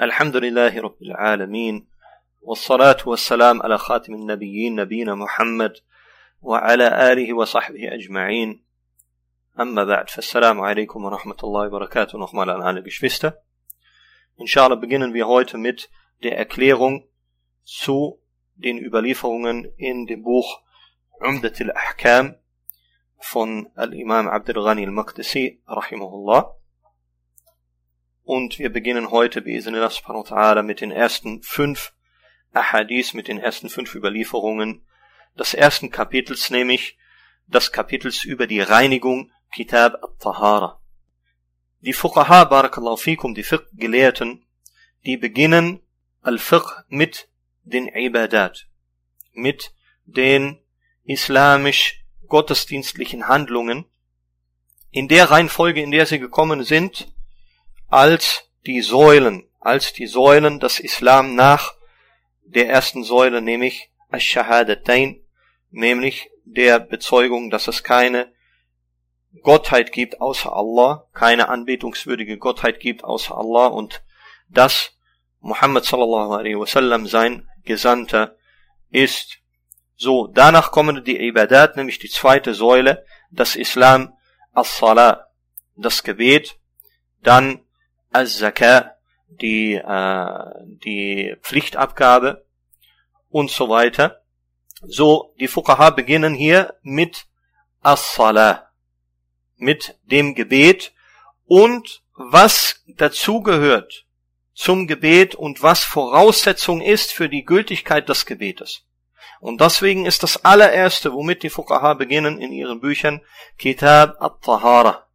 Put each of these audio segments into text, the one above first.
الحمد لله رب العالمين والصلاة والسلام على خاتم النبيين نبينا محمد وعلى آله وصحبه أجمعين. أما بعد فالسلام عليكم ورحمة الله وبركاته. نحن على الآن الجشفستة إن شاء الله beginnen wir heute mit der Erklärung zu den Überlieferungen in dem Buch عمدة الأحكام von الإمام عبد الغني المقدسي رحمه الله Und wir beginnen heute ta'ala mit den ersten fünf Ahadith, mit den ersten fünf Überlieferungen des ersten Kapitels, nämlich das Kapitels über die Reinigung Kitab al-Tahara. Die Fuqaha, barakallahu fikum, die Fiqh-Gelehrten, die beginnen al-Fiqh mit den Ibadat, mit den islamisch-gottesdienstlichen Handlungen, in der Reihenfolge, in der sie gekommen sind, als die Säulen, als die Säulen des Islam nach der ersten Säule, nämlich Ash-Shahadatain, nämlich der Bezeugung, dass es keine Gottheit gibt außer Allah, keine anbetungswürdige Gottheit gibt außer Allah und dass Muhammad sallallahu alaihi wasallam sein Gesandter ist. So, danach kommen die Ibadat, nämlich die zweite Säule, das Islam, as-Salah, das Gebet, dann Al-Zakah, die, äh, die Pflichtabgabe und so weiter. So, die Fuqaha beginnen hier mit As-Salah, mit dem Gebet und was dazugehört zum Gebet und was Voraussetzung ist für die Gültigkeit des Gebetes. Und deswegen ist das allererste, womit die Fuqaha beginnen in ihren Büchern, Kitab at-Tahara.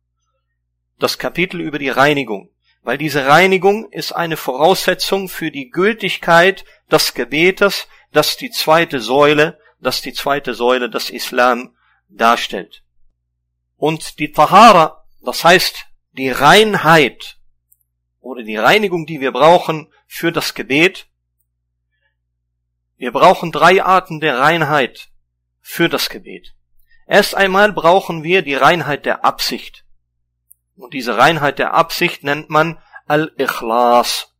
Das Kapitel über die Reinigung weil diese Reinigung ist eine Voraussetzung für die Gültigkeit des Gebetes, das die zweite Säule, das die zweite Säule des Islam darstellt. Und die Tahara, das heißt die Reinheit oder die Reinigung, die wir brauchen für das Gebet, wir brauchen drei Arten der Reinheit für das Gebet. Erst einmal brauchen wir die Reinheit der Absicht. Und diese Reinheit der Absicht nennt man Al-Ikhlas.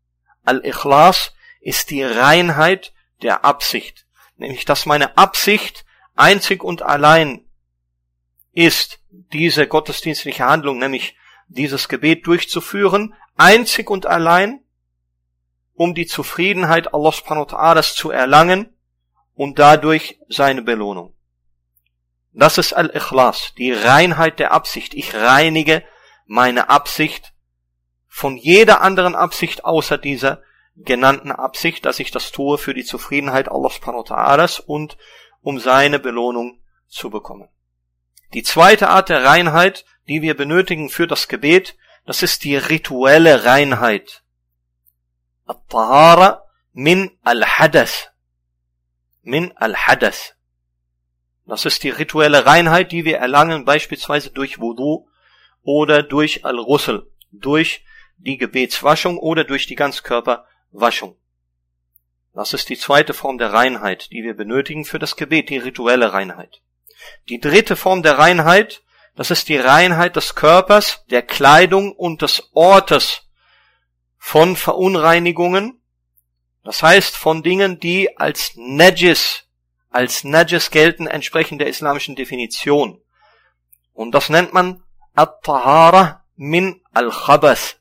Al-Ikhlas ist die Reinheit der Absicht. Nämlich, dass meine Absicht einzig und allein ist, diese gottesdienstliche Handlung, nämlich dieses Gebet durchzuführen, einzig und allein, um die Zufriedenheit Allah subhanahu wa ta'ala zu erlangen und dadurch seine Belohnung. Das ist Al-Ikhlas, die Reinheit der Absicht. Ich reinige meine Absicht von jeder anderen Absicht außer dieser genannten Absicht, dass ich das tue für die Zufriedenheit Allah subhanahu wa und um seine Belohnung zu bekommen. Die zweite Art der Reinheit, die wir benötigen für das Gebet, das ist die rituelle Reinheit. At-Tahara min al-Hadath. Min al-Hadath. Das ist die rituelle Reinheit, die wir erlangen beispielsweise durch Wudu oder durch Al-Russel, durch die Gebetswaschung oder durch die Ganzkörperwaschung. Das ist die zweite Form der Reinheit, die wir benötigen für das Gebet, die rituelle Reinheit. Die dritte Form der Reinheit, das ist die Reinheit des Körpers, der Kleidung und des Ortes von Verunreinigungen, das heißt von Dingen, die als Najis, als Najis gelten, entsprechend der islamischen Definition. Und das nennt man At-Tahara min al-Khabath.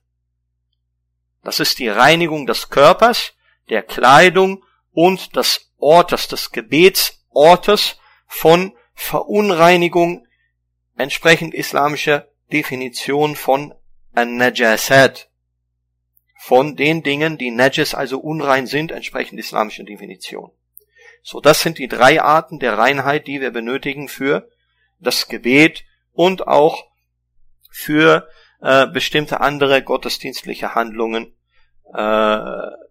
Das ist die Reinigung des Körpers, der Kleidung und des Ortes, des Gebetsortes von Verunreinigung entsprechend islamischer Definition von An-Najasat. Von den Dingen, die Najas, also unrein sind, entsprechend islamischer Definition. So, das sind die drei Arten der Reinheit, die wir benötigen für das Gebet und auch für äh, bestimmte andere gottesdienstliche Handlungen, äh,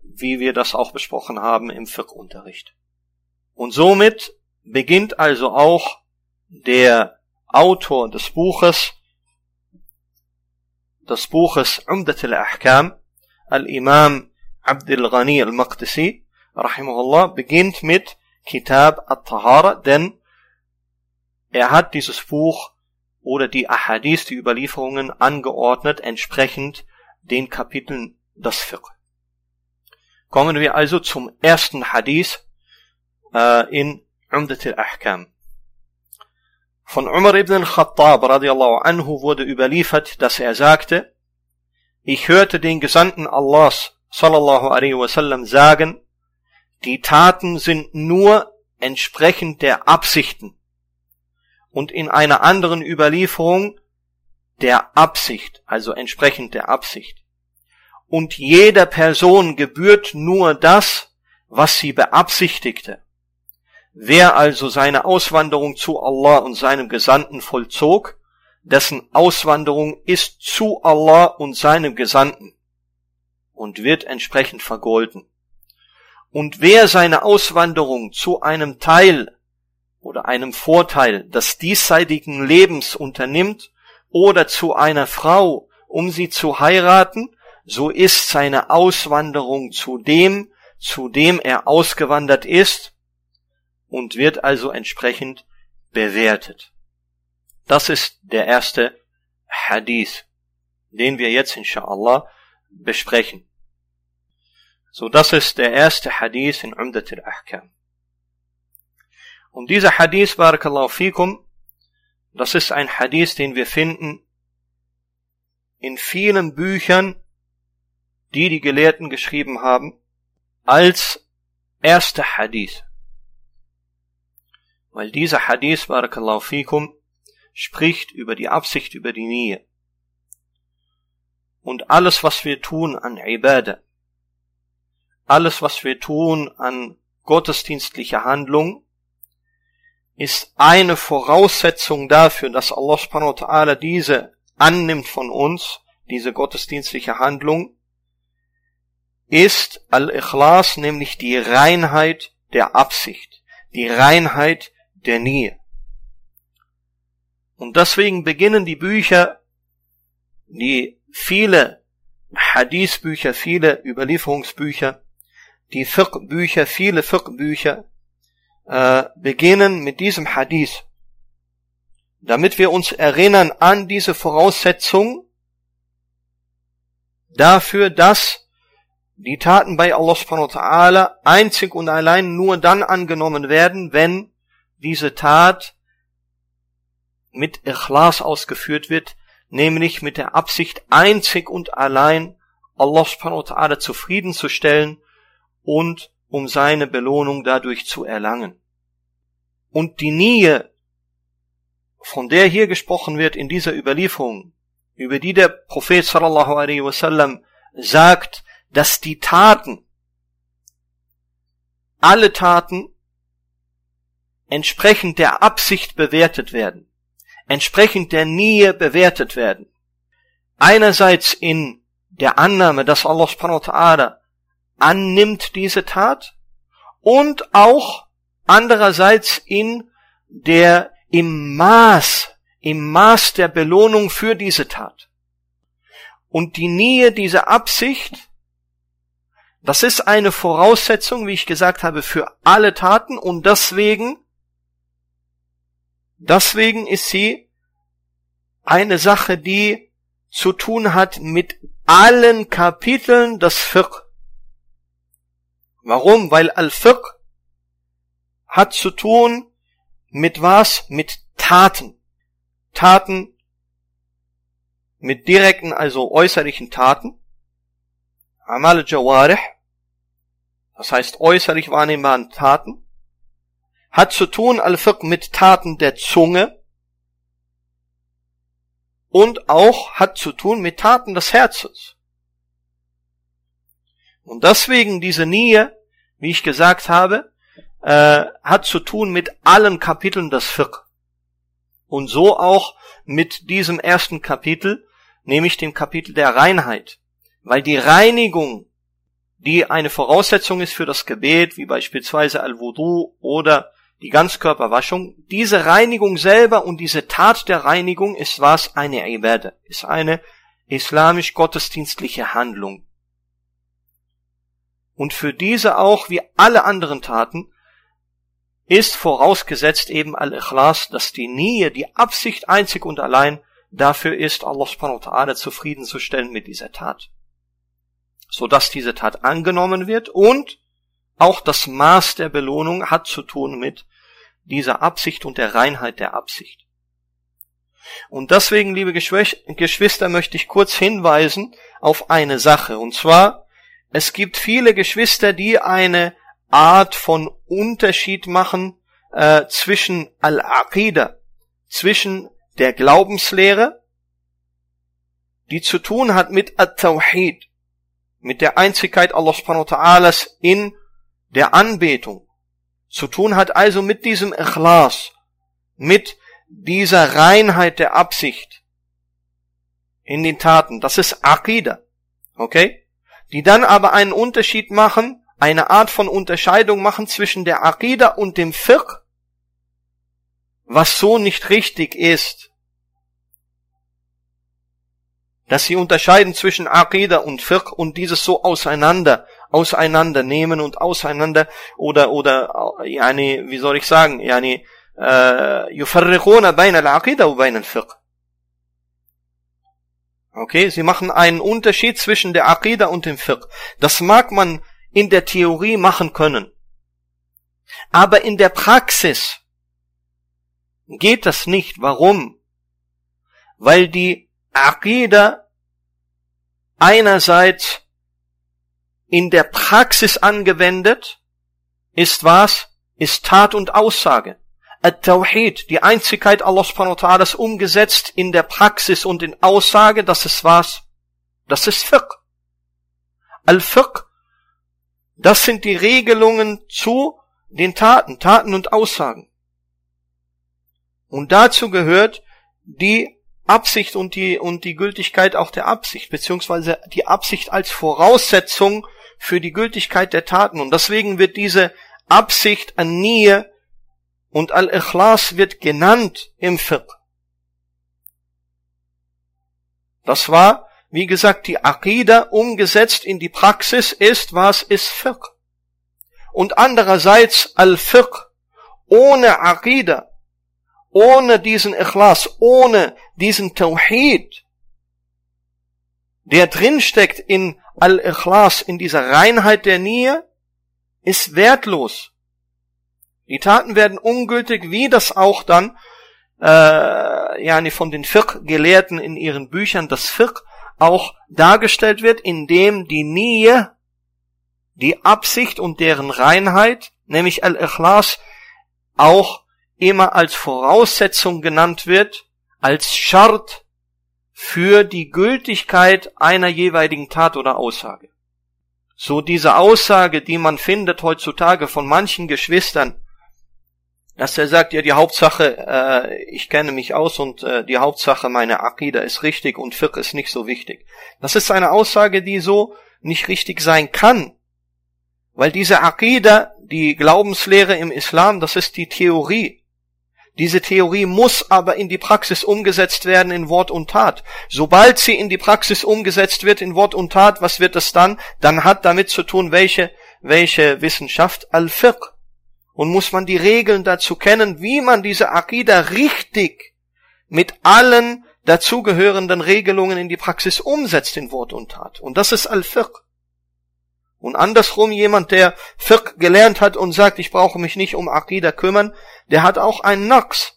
wie wir das auch besprochen haben im Fiqh-Unterricht. Und somit beginnt also auch der Autor des Buches, des Buches Umdat al-Ahkam, Al-Imam Abdul Ghani al-Maqdisi, rahimahullah, beginnt mit Kitab al-Tahara, denn er hat dieses Buch oder die Ahadith, die Überlieferungen angeordnet, entsprechend den Kapiteln des Fiqh. Kommen wir also zum ersten Hadith äh, in Umdat al-Ahkam. Von Umar ibn al-Khattab radiallahu anhu wurde überliefert, dass er sagte, ich hörte den Gesandten Allahs sallallahu alaihi wasallam sagen, die Taten sind nur entsprechend der Absichten. Und in einer anderen Überlieferung der Absicht, also entsprechend der Absicht. Und jeder Person gebührt nur das, was sie beabsichtigte. Wer also seine Auswanderung zu Allah und seinem Gesandten vollzog, dessen Auswanderung ist zu Allah und seinem Gesandten und wird entsprechend vergolden. Und wer seine Auswanderung zu einem Teil oder einem Vorteil des diesseitigen Lebens unternimmt oder zu einer Frau, um sie zu heiraten, so ist seine Auswanderung zu dem, zu dem er ausgewandert ist, und wird also entsprechend bewertet. Das ist der erste Hadith, den wir jetzt inshallah besprechen. So, das ist der erste Hadith in Umdat al-Ahkam. Und dieser Hadith, Barakallahu fikum, das ist ein Hadith, den wir finden in vielen Büchern, die die Gelehrten geschrieben haben, als erster Hadith. Weil dieser Hadith, Barakallahu fikum, spricht über die Absicht, über die Nähe. Und alles, was wir tun an Ibadah, alles, was wir tun an gottesdienstlicher Handlung, ist eine Voraussetzung dafür, dass Allah subhanahu wa ta'ala diese annimmt von uns, diese gottesdienstliche Handlung, ist Al-Ikhlas, nämlich die Reinheit der Absicht, die Reinheit der Nähe. Und deswegen beginnen die Bücher, die viele Hadith-Bücher, viele Überlieferungsbücher, die Fiqh-Bücher, viele Fiqh-Bücher, äh, beginnen mit diesem Hadith, damit wir uns erinnern an diese Voraussetzung dafür, dass die Taten bei Allah subhanahu wa ta'ala einzig und allein nur dann angenommen werden, wenn diese Tat mit Ikhlas ausgeführt wird, nämlich mit der Absicht einzig und allein Allah subhanahu wa ta'ala zufriedenzustellen und um seine Belohnung dadurch zu erlangen. Und die Nähe, von der hier gesprochen wird in dieser Überlieferung, über die der Prophet sallallahu alaihi wasallam sagt, dass die Taten, alle Taten entsprechend der Absicht bewertet werden, entsprechend der Nähe bewertet werden. Einerseits in der Annahme, dass Allah subhanahu wa ta'ala annimmt diese Tat und auch andererseits in der im Maß, im Maß der Belohnung für diese Tat. Und die Nähe dieser Absicht, das ist eine Voraussetzung, wie ich gesagt habe, für alle Taten und deswegen Deswegen ist sie eine Sache, die zu tun hat mit allen Kapiteln des Fiqh. Warum? Weil Al-Fiqh hat zu tun mit was? Mit Taten. Taten mit direkten, also äußerlichen Taten. Amal Jawarih, das heißt äußerlich wahrnehmbaren Taten hat zu tun al-Fiqh mit Taten der Zunge und auch hat zu tun mit Taten des Herzens. Und deswegen diese Nähe, wie ich gesagt habe, äh, hat zu tun mit allen Kapiteln des Fiqh. Und so auch mit diesem ersten Kapitel, nämlich dem Kapitel der Reinheit. Weil die Reinigung, die eine Voraussetzung ist für das Gebet, wie beispielsweise Al-Wudu oder die Ganzkörperwaschung, diese Reinigung selber und diese Tat der Reinigung ist was? Eine Ibadah, ist eine islamisch-gottesdienstliche Handlung. Und für diese auch, wie alle anderen Taten, ist vorausgesetzt eben Al-Ikhlas, dass die Nähe, die Absicht einzig und allein dafür ist, Allah subhanahu wa ta'ala zufriedenzustellen mit dieser Tat. so dass diese Tat angenommen wird und auch das Maß der Belohnung hat zu tun mit dieser Absicht und der Reinheit der Absicht. Und deswegen, liebe Geschwister, möchte ich kurz hinweisen auf eine Sache. Und zwar, es gibt viele Geschwister, die eine Art von Unterschied machen äh, zwischen Al-Aqidah, zwischen der Glaubenslehre, die zu tun hat mit At-Tawhid, mit der Einzigkeit Allah subhanahu wa ta'ala in der Anbetung, zu tun hat also mit diesem Ikhlas, mit dieser Reinheit der Absicht in den Taten. Das ist Aqidah. Okay? Die dann aber einen Unterschied machen, eine Art von Unterscheidung machen zwischen der Aqidah und dem Fiqh, was so nicht richtig ist. Dass sie unterscheiden zwischen Aqidah und Fiqh und dieses so auseinander, auseinandernehmen und auseinander oder, oder, yani, wie soll ich sagen, yani, يفرقون بين العقيدة وبين الفقه. Okay, sie machen einen Unterschied zwischen der Aqidah und dem Fiqh. Das mag man in der Theorie machen können. Aber in der Praxis geht das nicht. Warum? Weil die Aqidah einerseits in der Praxis angewendet ist was? Ist Tat und Aussage. At-Tawhid, die Einzigkeit Allah subhanahu wa ta'ala umgesetzt in der Praxis und in Aussage, das ist was? Das ist Fiqh. Al-Fiqh, das sind die Regelungen zu den Taten, Taten und Aussagen. Und dazu gehört die Absicht und die, und die Gültigkeit auch der Absicht, beziehungsweise die Absicht als Voraussetzung für die Gültigkeit der Taten. Und deswegen wird diese Absicht an Nähe und Al-Ikhlas wird genannt im Fiqh. Das war, wie gesagt, die Aqidah umgesetzt in die Praxis ist, was ist Fiqh. Und andererseits Al-Fiqh ohne Aqidah, ohne diesen Ikhlas, ohne diesen Tawhid, der drinsteckt in Al-Ikhlas, in dieser Reinheit der Nähe, ist wertlos. Die Taten werden ungültig, wie das auch dann äh, ja, von den Fiqh-Gelehrten in ihren Büchern das Fiqh auch dargestellt wird, indem die Nähe, die Absicht und deren Reinheit, nämlich Al-Ikhlas, auch immer als Voraussetzung genannt wird, als Schart für die Gültigkeit einer jeweiligen Tat oder Aussage. So diese Aussage, die man findet heutzutage von manchen Geschwistern, dass er sagt, ja, die Hauptsache, äh, ich kenne mich aus und äh, die Hauptsache, meine Akida ist richtig und Fiqh ist nicht so wichtig. Das ist eine Aussage, die so nicht richtig sein kann. Weil diese Akida, die Glaubenslehre im Islam, das ist die Theorie. Diese Theorie muss aber in die Praxis umgesetzt werden in Wort und Tat. Sobald sie in die Praxis umgesetzt wird in Wort und Tat, was wird es dann? Dann hat damit zu tun, welche, welche Wissenschaft? Al-Fiqh und muss man die Regeln dazu kennen, wie man diese Akida richtig mit allen dazugehörenden Regelungen in die Praxis umsetzt in Wort und Tat. Und das ist Al-Fiqh. Und andersrum jemand, der Fiqh gelernt hat und sagt, ich brauche mich nicht um Akida kümmern, der hat auch einen Naqs.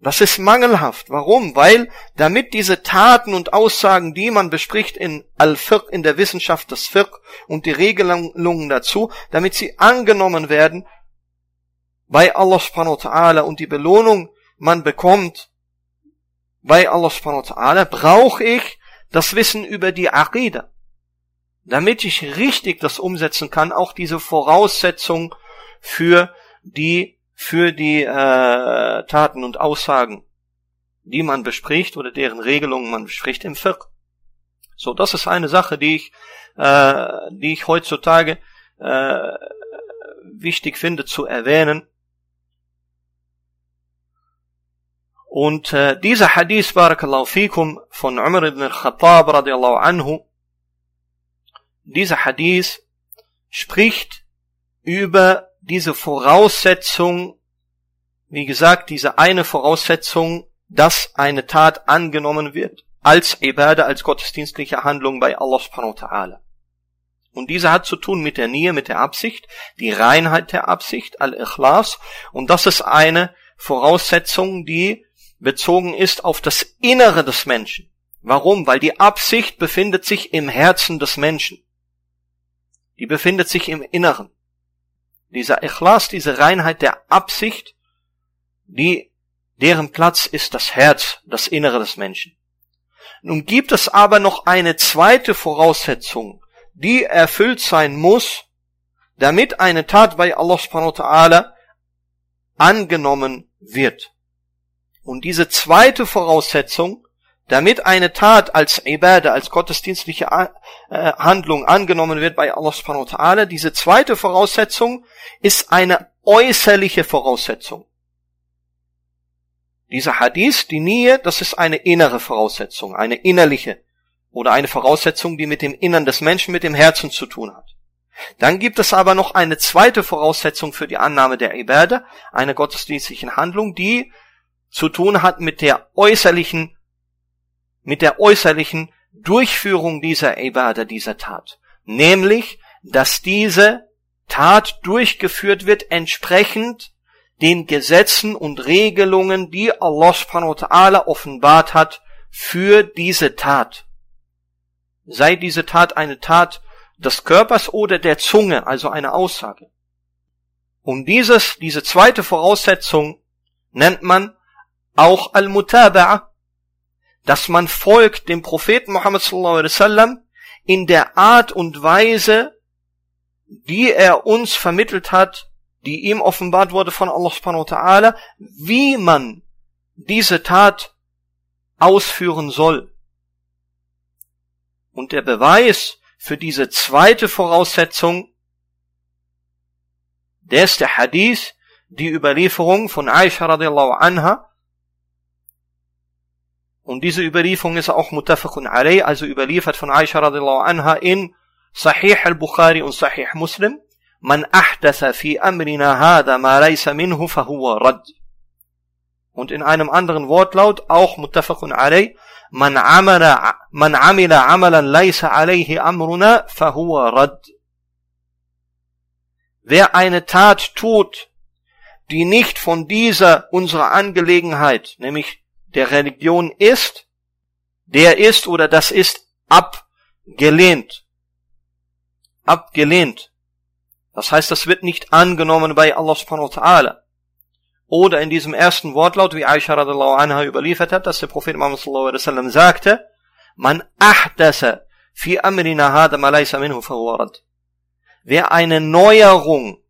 Das ist mangelhaft. Warum? Weil damit diese Taten und Aussagen, die man bespricht in Al-Fiqh, in der Wissenschaft des Fiqh und die Regelungen dazu, damit sie angenommen werden, bei Allah subhanahu wa ta'ala und die Belohnung man bekommt bei Allah subhanahu wa ta'ala, brauche ich das Wissen über die Aqidah. Damit ich richtig das umsetzen kann, auch diese Voraussetzung für die, für die äh, Taten und Aussagen, die man bespricht oder deren Regelungen man bespricht im Fiqh. So, das ist eine Sache, die ich, äh, die ich heutzutage äh, wichtig finde zu erwähnen. Und äh, dieser Hadith, Barakallahu fikum, von Umar ibn al-Khattab radiallahu anhu, dieser Hadith spricht über diese Voraussetzung, wie gesagt, diese eine Voraussetzung, dass eine Tat angenommen wird, als Ibadah, als gottesdienstliche Handlung bei Allah subhanahu wa ta'ala. Und diese hat zu tun mit der Nähe, mit der Absicht, die Reinheit der Absicht, Al-Ikhlas. Und das ist eine Voraussetzung, die bezogen ist auf das Innere des Menschen. Warum? Weil die Absicht befindet sich im Herzen des Menschen. Die befindet sich im Inneren. Dieser Ikhlas, diese Reinheit der Absicht, die, deren Platz ist das Herz, das Innere des Menschen. Nun gibt es aber noch eine zweite Voraussetzung, die erfüllt sein muss, damit eine Tat bei Allah subhanahu wa ta'ala angenommen wird. Und diese zweite Voraussetzung, damit eine Tat als Ibadah, als gottesdienstliche äh, Handlung angenommen wird bei Allah subhanahu wa ta'ala, diese zweite Voraussetzung ist eine äußerliche Voraussetzung. Dieser Hadith, die Nähe, das ist eine innere Voraussetzung, eine innerliche oder eine Voraussetzung, die mit dem Innern des Menschen, mit dem Herzen zu tun hat. Dann gibt es aber noch eine zweite Voraussetzung für die Annahme der Ibadah, eine gottesdienstlichen Handlung, die zu tun hat mit der äußerlichen, mit der äußerlichen Durchführung dieser Ibadah, dieser Tat. Nämlich, dass diese Tat durchgeführt wird entsprechend den Gesetzen und Regelungen, die Allah subhanahu wa ta'ala offenbart hat für diese Tat. Sei diese Tat eine Tat des Körpers oder der Zunge, also eine Aussage. Und dieses, diese zweite Voraussetzung nennt man auch Al-Mutaba'a, dass man folgt dem Propheten Muhammad sallallahu alaihi wasallam in der Art und Weise, die er uns vermittelt hat, die ihm offenbart wurde von Allah subhanahu wa ta'ala, wie man diese Tat ausführen soll. Und der Beweis für diese zweite Voraussetzung, der ist der Hadith, die Überlieferung von Aisha radiallahu anha. Und diese Überlieferung ist auch mutafakun alayh, also überliefert von Aisha radiallahu anha in Sahih al-Bukhari und Sahih Muslim. Man ahdatha fi amrina hada ma laysa minhu fahuwa rad. Und in einem anderen Wortlaut, auch mutafakun alayh, man amala, man amila amalan laysa alayhi amruna fahuwa rad. Wer eine Tat tut, die nicht von dieser unserer Angelegenheit, nämlich der Religion ist, der ist oder das ist abgelehnt. Abgelehnt. Das heißt, das wird nicht angenommen bei Allah subhanahu wa ta'ala. Oder in diesem ersten Wortlaut, wie Aisha radiallahu anha überliefert hat, dass der Prophet Muhammad sallallahu alaihi wasallam sagte, man ahdasa fi amrina hada ma laysa minhu fahuwarad. Wer eine Neuerung,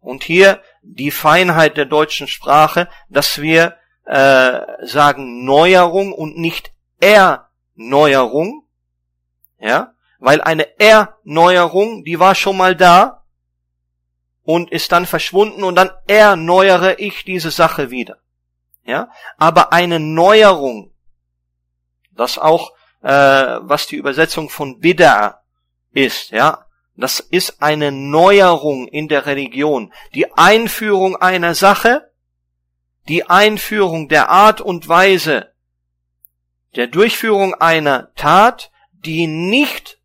und hier die Feinheit der deutschen Sprache, dass wir äh, sagen Neuerung und nicht Erneuerung, ja, weil eine Erneuerung, die war schon mal da, und ist dann verschwunden und dann erneuere ich diese Sache wieder. Ja, aber eine Neuerung, das auch äh, was die Übersetzung von Bid'a ist, ja, das ist eine Neuerung in der Religion, die Einführung einer Sache, die Einführung der Art und Weise der Durchführung einer Tat, die nicht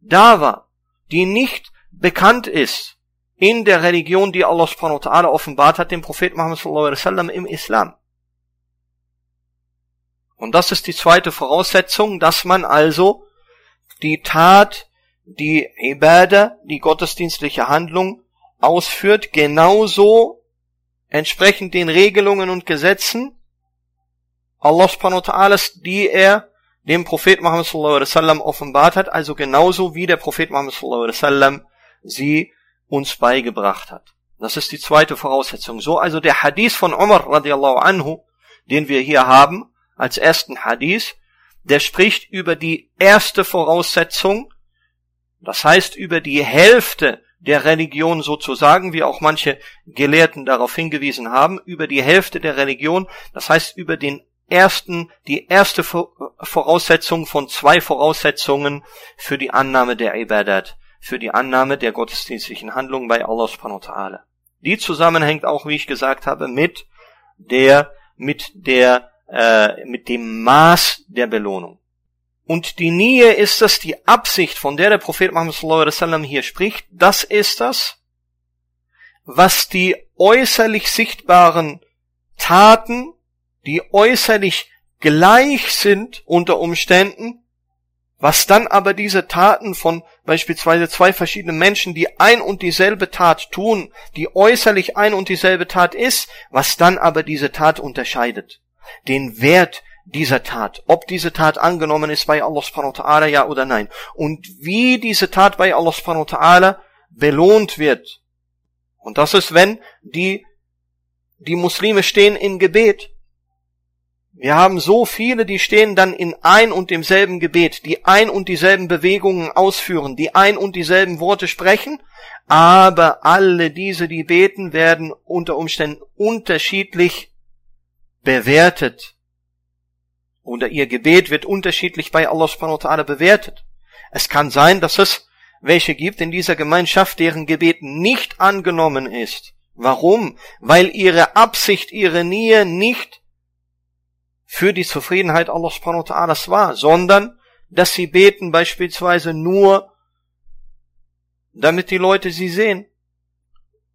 da war, die nicht bekannt ist, in der Religion, die Allah subhanahu wa ta'ala offenbart hat, dem Propheten Muhammad sallallahu alaihi wasallam im Islam. Und das ist die zweite Voraussetzung, dass man also die Tat, die Ibadah, die gottesdienstliche Handlung ausführt, genauso entsprechend den Regelungen und Gesetzen Allah subhanahu wa ta'ala, die er dem Propheten Muhammad sallallahu alaihi wasallam offenbart hat, also genauso wie der Prophet Muhammad sallallahu alaihi wasallam sie uns beigebracht hat. Das ist die zweite Voraussetzung. So also der Hadith von Umar radiallahu anhu, den wir hier haben, als ersten Hadith, der spricht über die erste Voraussetzung, das heißt über die Hälfte der Religion sozusagen, wie auch manche Gelehrten darauf hingewiesen haben, über die Hälfte der Religion, das heißt über den ersten, die erste Voraussetzung von zwei Voraussetzungen für die Annahme der Ibadat für die Annahme der gottesdienstlichen Handlung bei Allah subhanahu wa ta'ala. Die zusammenhängt auch, wie ich gesagt habe, mit der, mit der, äh, mit dem Maß der Belohnung. Und die Nähe ist das, die Absicht, von der der Prophet Muhammad wasallam hier spricht, das ist das, was die äußerlich sichtbaren Taten, die äußerlich gleich sind unter Umständen, was dann aber diese Taten von beispielsweise zwei verschiedenen Menschen, die ein und dieselbe Tat tun, die äußerlich ein und dieselbe Tat ist, was dann aber diese Tat unterscheidet. Den Wert dieser Tat, ob diese Tat angenommen ist bei Allah subhanahu wa ta'ala, ja oder nein. Und wie diese Tat bei Allah subhanahu wa ta'ala belohnt wird. Und das ist, wenn die, die Muslime stehen in Gebet wir haben so viele, die stehen dann in ein und demselben Gebet, die ein und dieselben Bewegungen ausführen, die ein und dieselben Worte sprechen, aber alle diese, die beten, werden unter Umständen unterschiedlich bewertet. Oder ihr Gebet wird unterschiedlich bei Allah subhanahu wa ta'ala bewertet. Es kann sein, dass es welche gibt in dieser Gemeinschaft, deren Gebet nicht angenommen ist. Warum? Weil ihre Absicht, ihre Nähe nicht für die Zufriedenheit Allah subhanahu wa ta'ala war, sondern dass sie beten beispielsweise nur, damit die Leute sie sehen.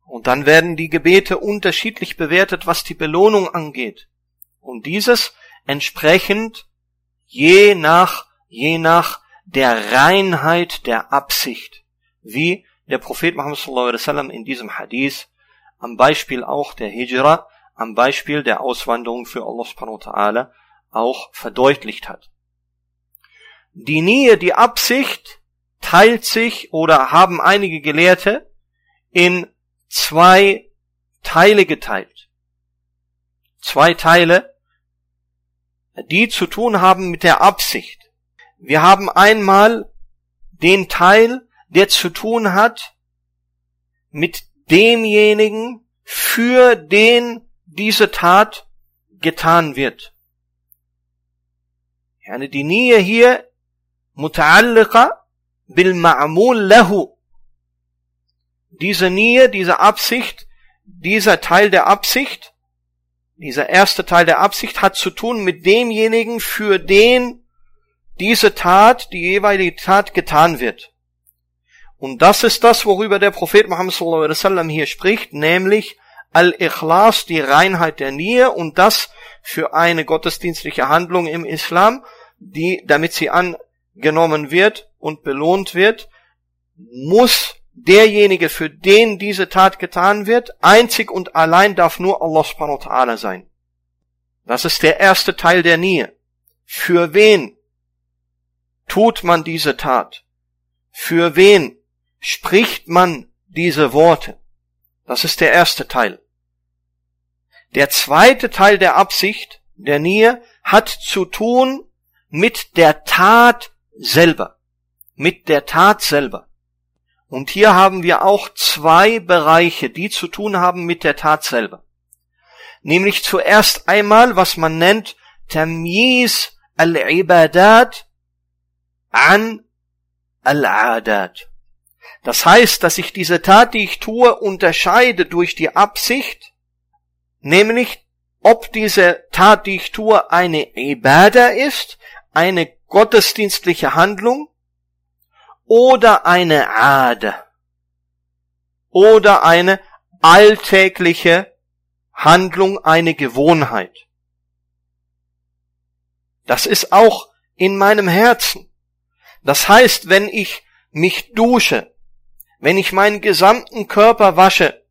Und dann werden die Gebete unterschiedlich bewertet, was die Belohnung angeht. Und dieses entsprechend je nach, je nach der Reinheit der Absicht. Wie der Prophet Muhammad sallallahu alaihi wasallam in diesem Hadith am Beispiel auch der Hijra am Beispiel der Auswanderung für Allah subhanahu wa ta'ala auch verdeutlicht hat. Die Nähe, die Absicht teilt sich oder haben einige Gelehrte in zwei Teile geteilt. Zwei Teile, die zu tun haben mit der Absicht. Wir haben einmal den Teil, der zu tun hat mit demjenigen, für den diese Tat getan wird. Yani die Nähe hier متعلقة بالمعمول له. Diese Nähe, diese Absicht, dieser Teil der Absicht, dieser erste Teil der Absicht hat zu tun mit demjenigen, für den diese Tat, die jeweilige Tat getan wird. Und das ist das, worüber der Prophet Muhammad sallallahu alaihi wasallam hier spricht, nämlich Al-Ikhlas, die Reinheit der Nähe und das für eine gottesdienstliche Handlung im Islam, die, damit sie angenommen wird und belohnt wird, muss derjenige, für den diese Tat getan wird, einzig und allein darf nur Allah subhanahu wa ta'ala sein. Das ist der erste Teil der Nähe. Für wen tut man diese Tat? Für wen spricht man diese Worte? Das ist der erste Teil. Der zweite Teil der Absicht, der Nähe, hat zu tun mit der Tat selber. Mit der Tat selber. Und hier haben wir auch zwei Bereiche, die zu tun haben mit der Tat selber. Nämlich zuerst einmal, was man nennt Tamyiz al-Ibadat an al-Adat. Das heißt, dass ich diese Tat, die ich tue, unterscheide durch die Absicht Nämlich, ob diese Tat, die ich tue, eine Ibadah ist, eine gottesdienstliche Handlung oder eine Ade oder eine alltägliche Handlung, eine Gewohnheit. Das ist auch in meinem Herzen. Das heißt, wenn ich mich dusche, wenn ich meinen gesamten Körper wasche,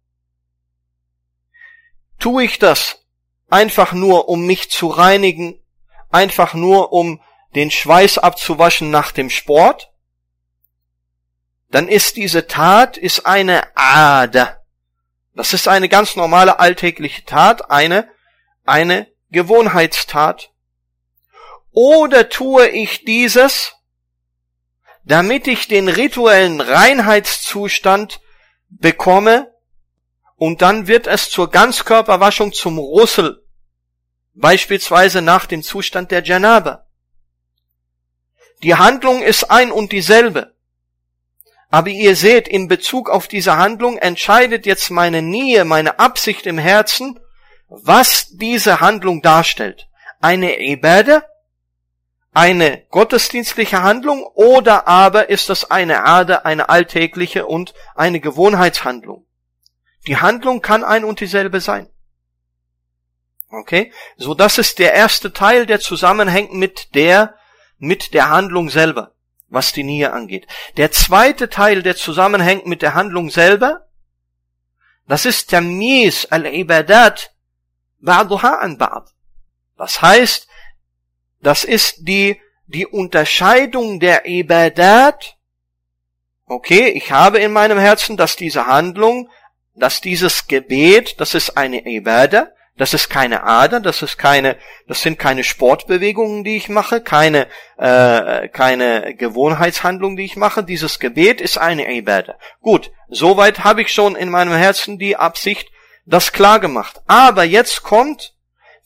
Tue ich das einfach nur, um mich zu reinigen, einfach nur, um den Schweiß abzuwaschen nach dem Sport? Dann ist diese Tat ist eine Ader. Das ist eine ganz normale alltägliche Tat, eine, eine Gewohnheitstat. Oder tue ich dieses, damit ich den rituellen Reinheitszustand bekomme, und dann wird es zur Ganzkörperwaschung zum Russel, beispielsweise nach dem Zustand der Janaba. Die Handlung ist ein und dieselbe. Aber ihr seht, in Bezug auf diese Handlung entscheidet jetzt meine Nähe, meine Absicht im Herzen, was diese Handlung darstellt. Eine Ibadah, eine gottesdienstliche Handlung oder aber ist das eine Ade, eine alltägliche und eine Gewohnheitshandlung. Die Handlung kann ein und dieselbe sein. Okay? So, das ist der erste Teil, der zusammenhängt mit der, mit der Handlung selber, was die Nia angeht. Der zweite Teil, der zusammenhängt mit der Handlung selber, das ist Tamyiz al-Ibadat ba'duha an ba'd. Das heißt, das ist die, die Unterscheidung der Ibadat. Okay, ich habe in meinem Herzen, dass diese Handlung, dass dieses Gebet, das ist eine Ibadah, das ist keine Ader, das ist keine, das sind keine Sportbewegungen, die ich mache, keine, äh, keine Gewohnheitshandlung, die ich mache. Dieses Gebet ist eine Ibadah. Gut, soweit habe ich schon in meinem Herzen die Absicht, das klar gemacht. Aber jetzt kommt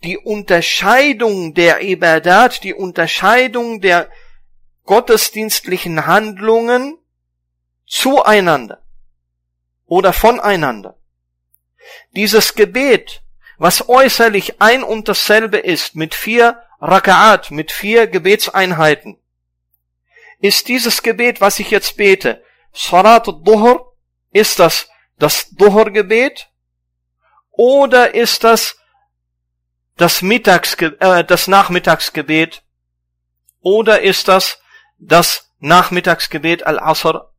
die Unterscheidung der Ibadat, die Unterscheidung der gottesdienstlichen Handlungen zueinander oder voneinander. Dieses Gebet, was äußerlich ein und dasselbe ist, mit vier Raka'at, mit vier Gebetseinheiten, ist dieses Gebet, was ich jetzt bete, Salat al-Duhr, ist das das Duhr-Gebet oder ist das das, Mittagsge äh, das Nachmittagsgebet oder ist das das Nachmittagsgebet al-Asr?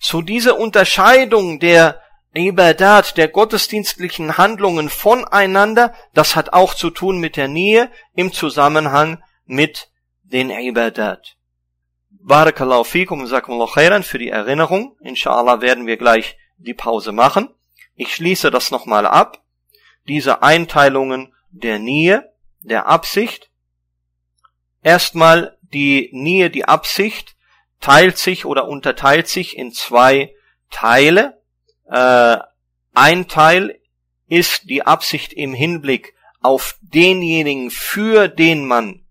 So diese Unterscheidung der Ibadat, der gottesdienstlichen Handlungen voneinander, das hat auch zu tun mit der Nähe im Zusammenhang mit den Ibadat. Barakallahu fikum und sakumullahu khairan für die Erinnerung. Inshallah werden wir gleich die Pause machen. Ich schließe das nochmal ab. Diese Einteilungen der Nähe, der Absicht. Erstmal die Nähe, die Absicht teilt sich oder unterteilt sich in zwei Teile. Äh, ein Teil ist die Absicht im Hinblick auf denjenigen, für den man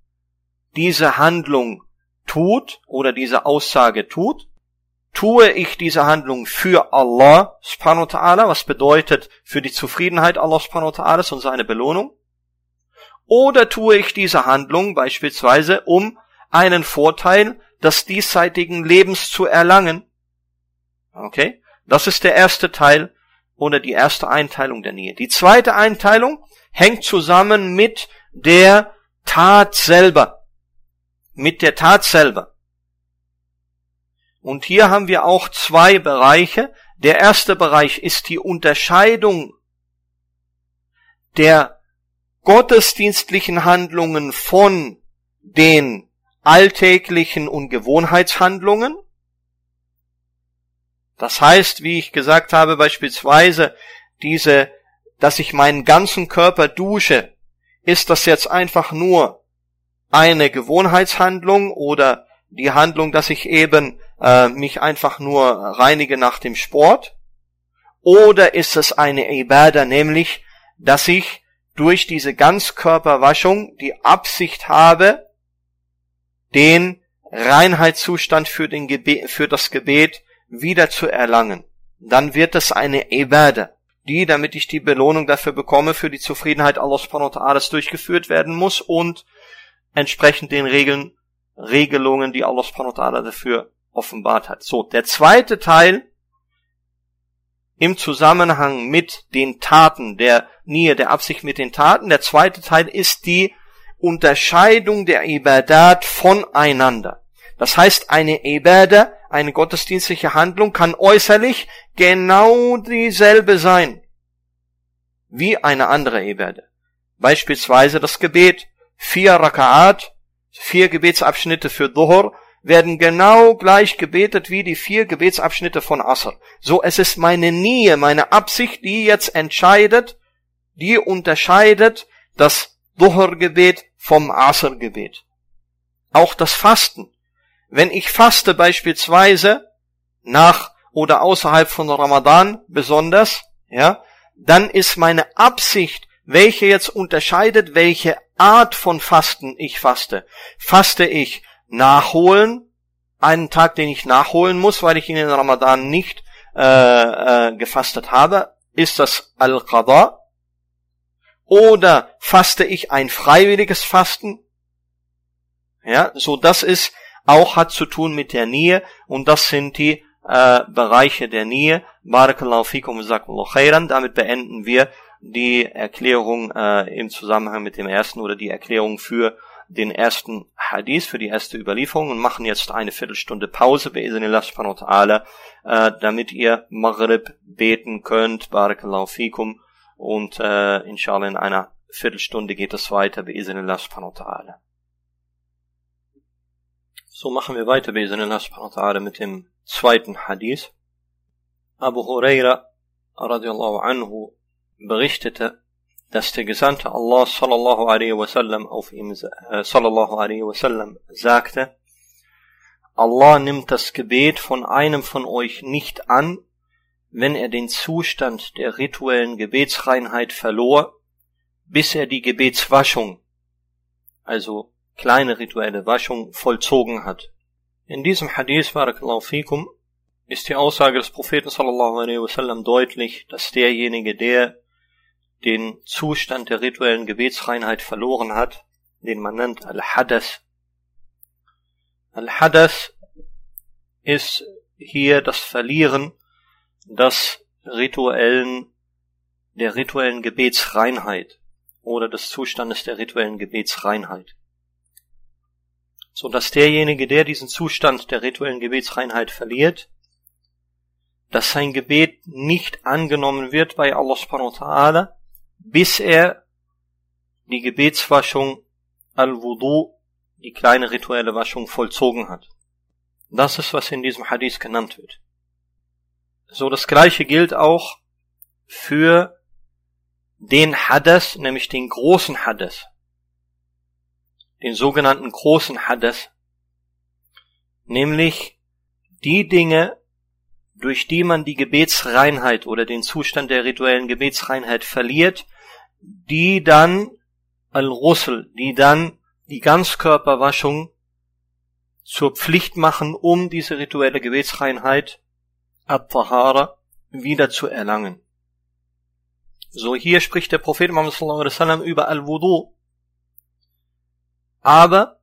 diese Handlung tut oder diese Aussage tut. Tue ich diese Handlung für Allah subhanahu wa ta'ala, was bedeutet für die Zufriedenheit Allah subhanahu wa ta'ala und seine Belohnung? Oder tue ich diese Handlung beispielsweise, um einen Vorteil des diesseitigen Lebens zu erlangen? Okay? Das ist der erste Teil oder die erste Einteilung der Nähe. Die zweite Einteilung hängt zusammen mit der Tat selber. Mit der Tat selber. Und hier haben wir auch zwei Bereiche. Der erste Bereich ist die Unterscheidung der gottesdienstlichen Handlungen von den alltäglichen und Gewohnheitshandlungen. Das heißt, wie ich gesagt habe, beispielsweise diese, dass ich meinen ganzen Körper dusche, ist das jetzt einfach nur eine Gewohnheitshandlung oder die Handlung, dass ich eben äh, mich einfach nur reinige nach dem Sport? Oder ist es eine Ibadah, nämlich, dass ich durch diese Ganzkörperwaschung die Absicht habe, den Reinheitszustand für, den Gebet, für das Gebet wieder zu erlangen, dann wird es eine Ibadah, die, damit ich die Belohnung dafür bekomme, für die Zufriedenheit Allah durchgeführt werden muss und entsprechend den Regeln, Regelungen, die Allah dafür offenbart hat. So, der zweite Teil im Zusammenhang mit den Taten, der Nähe, der Absicht mit den Taten. Der zweite Teil ist die Unterscheidung der Ibadat voneinander. Das heißt, eine Ibadah eine gottesdienstliche Handlung kann äußerlich genau dieselbe sein wie eine andere Ebede. Beispielsweise das Gebet. Vier Raka'at, vier Gebetsabschnitte für Dhuhr werden genau gleich gebetet wie die vier Gebetsabschnitte von Asr. So, es ist meine Nähe, meine Absicht, die jetzt entscheidet, die unterscheidet das Dhuhr-Gebet vom Asr-Gebet. Auch das Fasten wenn ich faste beispielsweise nach oder außerhalb von Ramadan besonders, ja, dann ist meine Absicht, welche jetzt unterscheidet, welche Art von Fasten ich faste. Faste ich nachholen, einen Tag, den ich nachholen muss, weil ich in den Ramadan nicht äh, äh, gefastet habe, ist das Al-Qadha. Oder faste ich ein freiwilliges Fasten, Ja, so das ist auch hat zu tun mit der Nähe und das sind die äh, Bereiche der Nähe. Barakallahu fikum wa khairan. Damit beenden wir die Erklärung äh, im Zusammenhang mit dem ersten oder die Erklärung für den ersten Hadith, für die erste Überlieferung und machen jetzt eine Viertelstunde Pause, äh, damit ihr Maghrib beten könnt. Barakallahu fikum. Und äh, inshallah in einer Viertelstunde geht es weiter, bi'iznillah subhanahu wa ta'ala. So machen wir weiter, bi'iznillah subhanahu wa ta'ala mit dem zweiten Hadith. Abu Huraira radiallahu anhu berichtete, dass der Gesandte Allah sallallahu alaihi wasallam auf ihm äh, sallallahu alaihi wasallam sagte, Allah nimmt das Gebet von einem von euch nicht an, wenn er den Zustand der rituellen Gebetsreinheit verlor, bis er die Gebetswaschung, also kleine rituelle Waschung, vollzogen hat. In diesem Hadith, barakallahu fikum, ist die Aussage des Propheten sallallahu alaihi wasallam deutlich, dass derjenige, der den Zustand der rituellen Gebetsreinheit verloren hat, den man nennt Al-Hadath. Al-Hadath ist hier das Verlieren des rituellen, der rituellen Gebetsreinheit oder des Zustandes der rituellen Gebetsreinheit. So dass derjenige, der diesen Zustand der rituellen Gebetsreinheit verliert, dass sein Gebet nicht angenommen wird bei Allah subhanahu wa ta'ala, bis er die Gebetswaschung al-Wudu, die kleine rituelle Waschung, vollzogen hat. Das ist, was in diesem Hadith genannt wird. So das gleiche gilt auch für den Hadath, nämlich den großen Hadath, den sogenannten großen Hadath, nämlich die Dinge, durch die man die Gebetsreinheit oder den Zustand der rituellen Gebetsreinheit verliert, die dann al-Russel, die dann die Ganzkörperwaschung zur Pflicht machen, um diese rituelle Gebetsreinheit at-Tahara wieder zu erlangen. So hier spricht der Prophet Muhammad wasallam über al-Wudu. Aber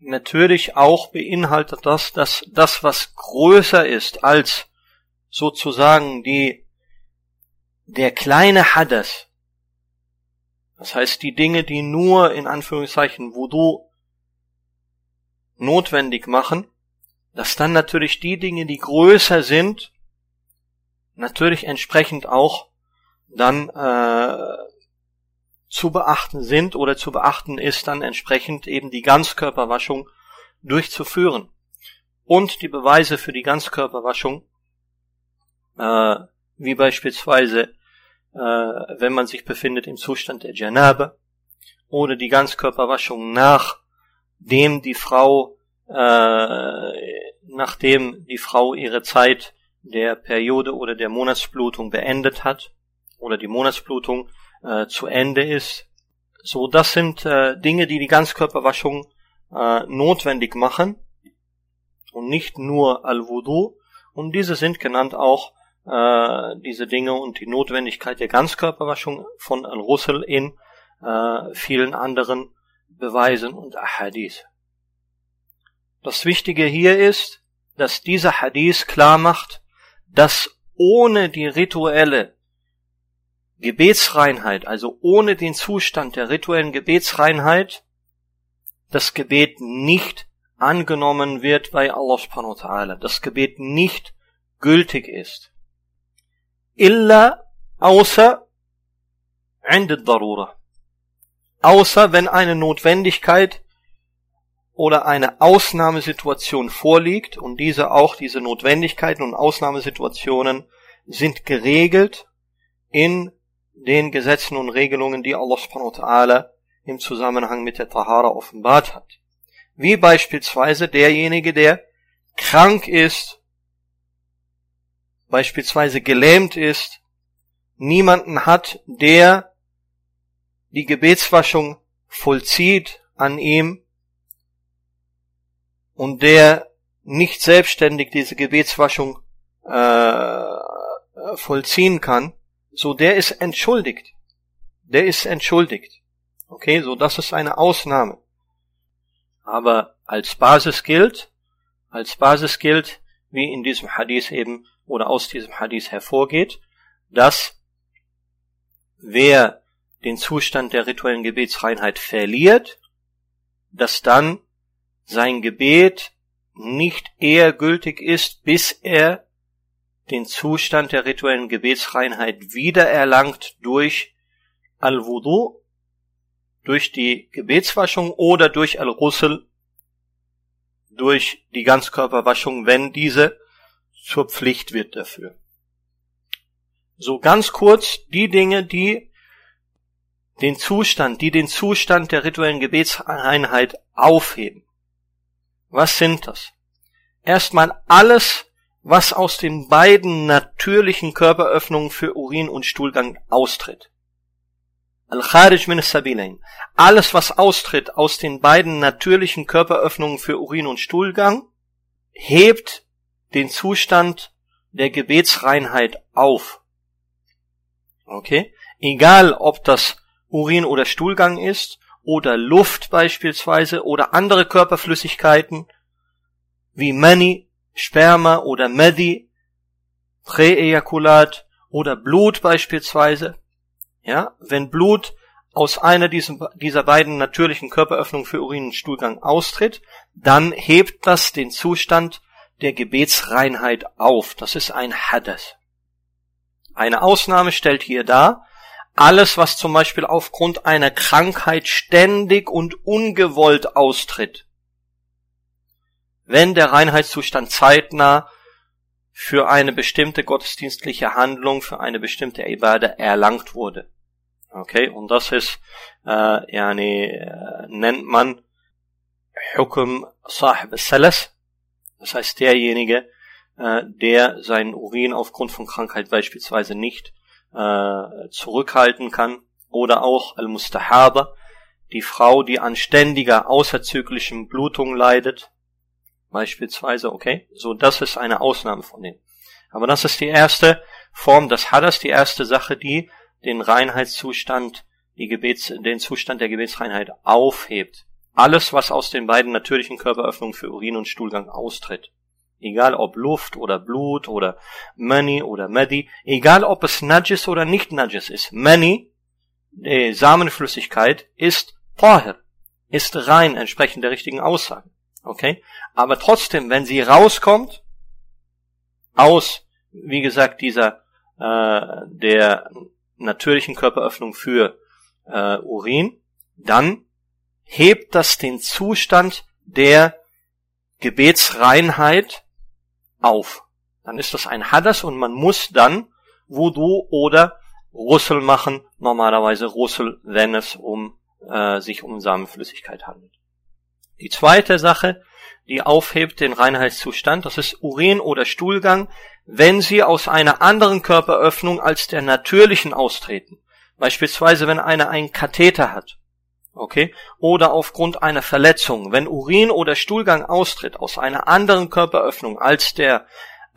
natürlich auch beinhaltet das, dass das, was größer ist als sozusagen die, der kleine Hadath, das heißt die Dinge, die nur in Anführungszeichen Wudu notwendig machen, dass dann natürlich die Dinge, die größer sind, natürlich entsprechend auch dann äh, zu beachten sind oder zu beachten ist, dann entsprechend eben die Ganzkörperwaschung durchzuführen. Und die Beweise für die Ganzkörperwaschung, äh, wie beispielsweise, äh, wenn man sich befindet im Zustand der Janabe, oder die Ganzkörperwaschung nachdem die Frau, äh, nachdem die Frau ihre Zeit der Periode oder der Monatsblutung beendet hat, oder die Monatsblutung äh, zu Ende ist. So, das sind äh, Dinge, die die Ganzkörperwaschung äh, notwendig machen und nicht nur Al-Wudu. Und diese sind genannt auch äh, diese Dinge und die Notwendigkeit der Ganzkörperwaschung von Al-Russel in äh, vielen anderen Beweisen und Ahadith. Das Wichtige hier ist, dass dieser Hadith klar macht, dass ohne die rituelle Gebetsreinheit, also ohne den Zustand der rituellen Gebetsreinheit, das Gebet nicht angenommen wird bei Allah subhanahu wa ta'ala, das Gebet nicht gültig ist. Illa außer endet darura. Außer wenn eine Notwendigkeit oder eine Ausnahmesituation vorliegt und diese auch, diese Notwendigkeiten und Ausnahmesituationen sind geregelt in den Gesetzen und Regelungen, die Allah subhanahu wa ta'ala im Zusammenhang mit der Tahara offenbart hat. Wie beispielsweise derjenige, der krank ist, beispielsweise gelähmt ist, niemanden hat, der die Gebetswaschung vollzieht an ihm und der nicht selbstständig diese Gebetswaschung äh, vollziehen kann, so der ist entschuldigt. Der ist entschuldigt. Okay, so das ist eine Ausnahme. Aber als Basis gilt, als Basis gilt, wie in diesem Hadith eben oder aus diesem Hadith hervorgeht, dass wer den Zustand der rituellen Gebetsreinheit verliert, dass dann sein Gebet nicht eher gültig ist, bis er den Zustand der rituellen Gebetsreinheit wiedererlangt durch Al-Wudu, durch die Gebetswaschung oder durch Al-Ghusl, durch die Ganzkörperwaschung, wenn diese zur Pflicht wird dafür. So ganz kurz die Dinge, die den Zustand, die den Zustand der rituellen Gebetseinheit aufheben. Was sind das? Erstmal alles, was aus den beiden natürlichen Körperöffnungen für Urin und Stuhlgang austritt. Al-Kharij min sabilain Alles, was austritt aus den beiden natürlichen Körperöffnungen für Urin und Stuhlgang, hebt den Zustand der Gebetsreinheit auf. Okay? Egal, ob das Urin oder Stuhlgang ist, oder Luft beispielsweise, oder andere Körperflüssigkeiten, wie Mani, Sperma oder Medi, Präejakulat oder Blut beispielsweise. Ja, wenn Blut aus einer dieser beiden natürlichen Körperöffnungen für Urin und Stuhlgang austritt, dann hebt das den Zustand der Gebetsreinheit auf. Das ist ein Hadath. Eine Ausnahme stellt hier dar, alles, was zum Beispiel aufgrund einer Krankheit ständig und ungewollt austritt. Wenn der Reinheitszustand zeitnah für eine bestimmte gottesdienstliche Handlung, für eine bestimmte Ibade erlangt wurde. Okay, und das ist, äh, yani, äh, nennt man Hukum Sahib Salas, das heißt, derjenige, äh, der seinen Urin aufgrund von Krankheit beispielsweise nicht äh, zurückhalten kann, oder auch Al-Mustahaba, die Frau, die an ständiger außerzüglichen Blutung leidet, beispielsweise, okay, so das ist eine Ausnahme von denen. Aber das ist die erste Form des Hadas, die erste Sache, die den Reinheitszustand, die Gebets, den Zustand der Gebetsreinheit aufhebt. Alles, was aus den beiden natürlichen Körperöffnungen für Urin und Stuhlgang austritt. Egal ob Luft oder Blut oder Mani oder Medi, egal ob es Najis oder nicht Najis ist. Mani, die Samenflüssigkeit, ist Tahir, ist rein, entsprechend der richtigen Aussage. Okay? Aber trotzdem, wenn sie rauskommt, aus, wie gesagt, dieser, äh, der natürlichen Körperöffnung für äh, Urin, dann hebt das den Zustand der Gebetsreinheit auf. Dann ist das ein Hadas und man muss dann Wudu oder Russel machen, normalerweise Russel, wenn es um äh, sich um Samenflüssigkeit handelt. Die zweite Sache, die aufhebt den Reinheitszustand, das ist Urin oder Stuhlgang, wenn sie aus einer anderen Körperöffnung als der natürlichen austreten. Beispielsweise, wenn einer einen Katheter hat Okay? Oder aufgrund einer Verletzung, wenn Urin oder Stuhlgang austritt aus einer anderen Körperöffnung als der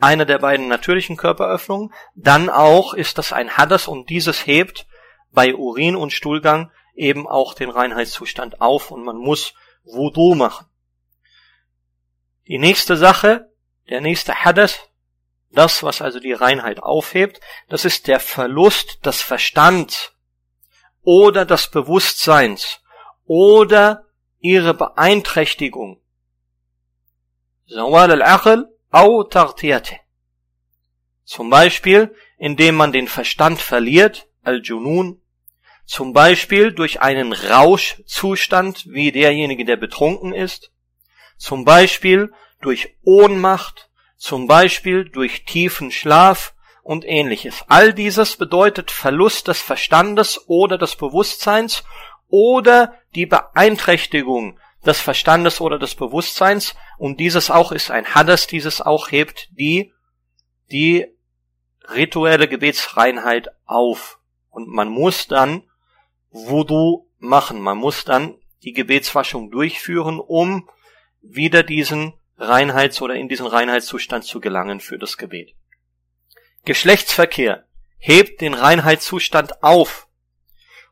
einer der beiden natürlichen Körperöffnungen, dann auch ist das ein Hadas und dieses hebt bei Urin und Stuhlgang eben auch den Reinheitszustand auf und man muss Wudu machen. Die nächste Sache, der nächste Hadas, das, was also die Reinheit aufhebt, das ist der Verlust des Verstands oder des Bewusstseins oder ihre Beeinträchtigung. Zum Beispiel, indem man den Verstand verliert, al-Junun, zum Beispiel durch einen Rauschzustand, wie derjenige, der betrunken ist, zum Beispiel durch Ohnmacht, zum Beispiel durch tiefen Schlaf und ähnliches. All dieses bedeutet Verlust des Verstandes oder des Bewusstseins oder die Beeinträchtigung des Verstandes oder des Bewusstseins und dieses auch ist ein Hades, dieses auch hebt die, die rituelle Gebetsreinheit auf. Und man muss dann Wudu machen, man muss dann die Gebetswaschung durchführen, um wieder diesen Reinheits- oder in diesen Reinheitszustand zu gelangen für das Gebet. Geschlechtsverkehr hebt den Reinheitszustand auf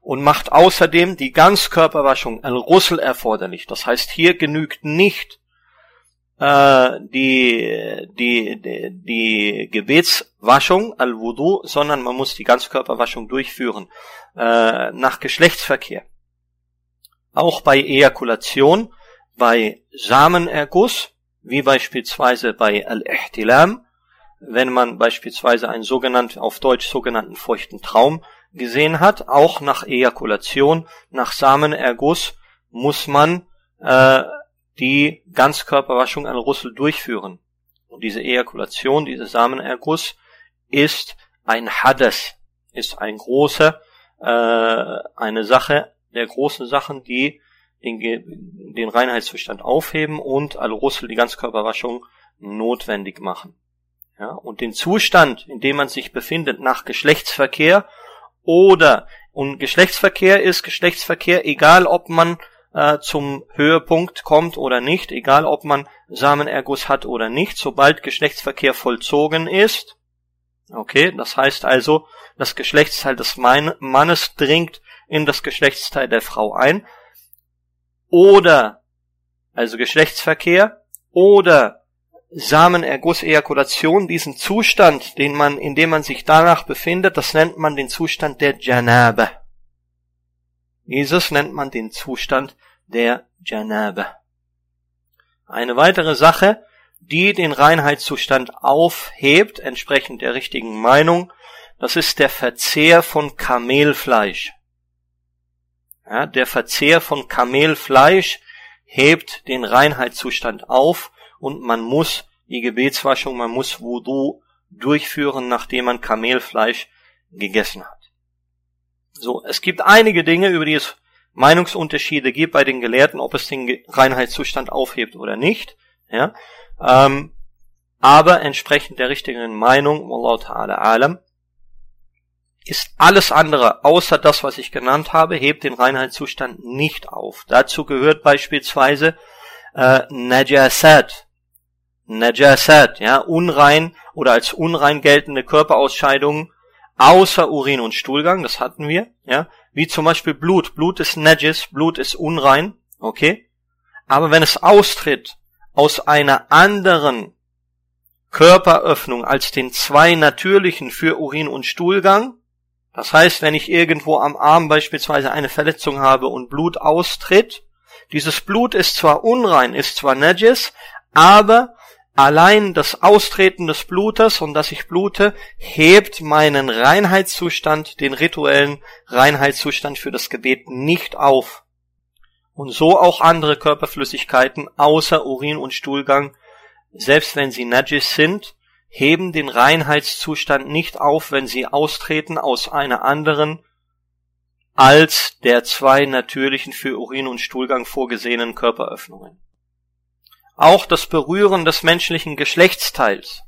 und macht außerdem die Ganzkörperwaschung al-Russel erforderlich. Das heißt, hier genügt nicht äh, die, die, die, die Gebetswaschung al-Wudu, sondern man muss die Ganzkörperwaschung durchführen äh, nach Geschlechtsverkehr. Auch bei Ejakulation, bei Samenerguss, wie beispielsweise bei Al-Ihtilam, wenn man beispielsweise einen sogenannten, auf Deutsch sogenannten feuchten Traum gesehen hat, auch nach Ejakulation, nach Samenerguss muss man äh, die Ganzkörperwaschung an Rüssel durchführen. Und diese Ejakulation, dieser Samenerguss ist ein Hades, ist ein großer, äh, eine Sache der großen Sachen, die den, den Reinheitszustand aufheben und Al-Russel, die Ganzkörperwaschung, notwendig machen. Ja, und den Zustand, in dem man sich befindet nach Geschlechtsverkehr oder und Geschlechtsverkehr ist Geschlechtsverkehr, egal ob man äh, zum Höhepunkt kommt oder nicht, egal ob man Samenerguss hat oder nicht, sobald Geschlechtsverkehr vollzogen ist. Okay, das heißt also, das Geschlechtsteil des Mannes dringt in das Geschlechtsteil der Frau ein. Oder, also Geschlechtsverkehr, oder Samenerguss, Ejakulation, diesen Zustand, den man, in dem man sich danach befindet, das nennt man den Zustand der Janabe. Jesus nennt man den Zustand der Janabe. Eine weitere Sache, die den Reinheitszustand aufhebt, entsprechend der richtigen Meinung, das ist der Verzehr von Kamelfleisch. Ja, der Verzehr von Kamelfleisch hebt den Reinheitszustand auf und man muss die Gebetswaschung, man muss Wudu durchführen, nachdem man Kamelfleisch gegessen hat. So, es gibt einige Dinge, über die es Meinungsunterschiede gibt bei den Gelehrten, ob es den Reinheitszustand aufhebt oder nicht. Ja, ähm, aber entsprechend der richtigen Meinung, Wallahu ta'ala alam, ist alles andere, außer das, was ich genannt habe, hebt den Reinheitszustand nicht auf. Dazu gehört beispielsweise äh, Najasat. Najasat, ja, unrein oder als unrein geltende Körperausscheidungen außer Urin und Stuhlgang, das hatten wir, ja, wie zum Beispiel Blut. Blut ist Najis, Blut ist unrein, okay? Aber wenn es austritt aus einer anderen Körperöffnung als den zwei natürlichen für Urin und Stuhlgang, das heißt, wenn ich irgendwo am Arm beispielsweise eine Verletzung habe und Blut austritt, dieses Blut ist zwar unrein, ist zwar Najis, aber Allein das Austreten des Blutes und dass ich blute, hebt meinen Reinheitszustand, den rituellen Reinheitszustand für das Gebet nicht auf. Und so auch andere Körperflüssigkeiten außer Urin und Stuhlgang, selbst wenn sie najis sind, heben den Reinheitszustand nicht auf, wenn sie austreten aus einer anderen als der zwei natürlichen für Urin und Stuhlgang vorgesehenen Körperöffnungen. Auch das Berühren des menschlichen Geschlechtsteils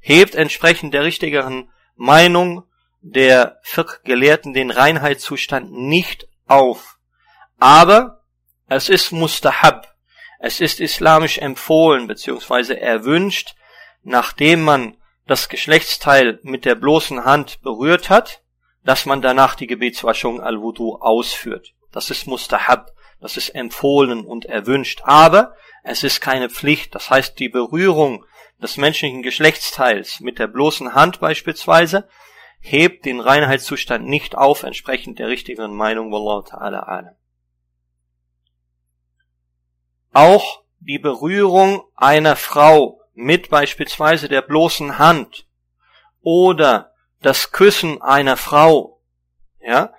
hebt entsprechend der richtigeren Meinung der Fiqh-Gelehrten den Reinheitszustand nicht auf. Aber es ist mustahab, es ist islamisch empfohlen bzw. erwünscht, nachdem man das Geschlechtsteil mit der bloßen Hand berührt hat, dass man danach die Gebetswaschung al-Wudu ausführt. Das ist mustahab, das ist empfohlen und erwünscht. Aber es ist keine Pflicht. Das heißt, die Berührung des menschlichen Geschlechtsteils mit der bloßen Hand beispielsweise hebt den Reinheitszustand nicht auf, entsprechend der richtigen Meinung Wallahu ta'ala alam. Auch die Berührung einer Frau mit beispielsweise der bloßen Hand oder das Küssen einer Frau, ja,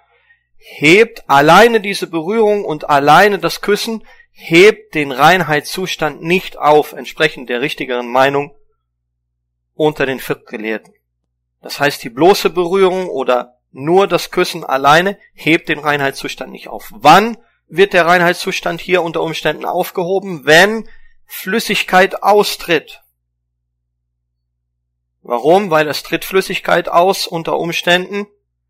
hebt alleine diese Berührung und alleine das Küssen hebt den Reinheitszustand nicht auf, entsprechend der richtigeren Meinung unter den Fiqh-Gelehrten. Das heißt, die bloße Berührung oder nur das Küssen alleine hebt den Reinheitszustand nicht auf. Wann wird der Reinheitszustand hier unter Umständen aufgehoben? Wenn Flüssigkeit austritt. Warum? Weil es tritt Flüssigkeit aus unter Umständen,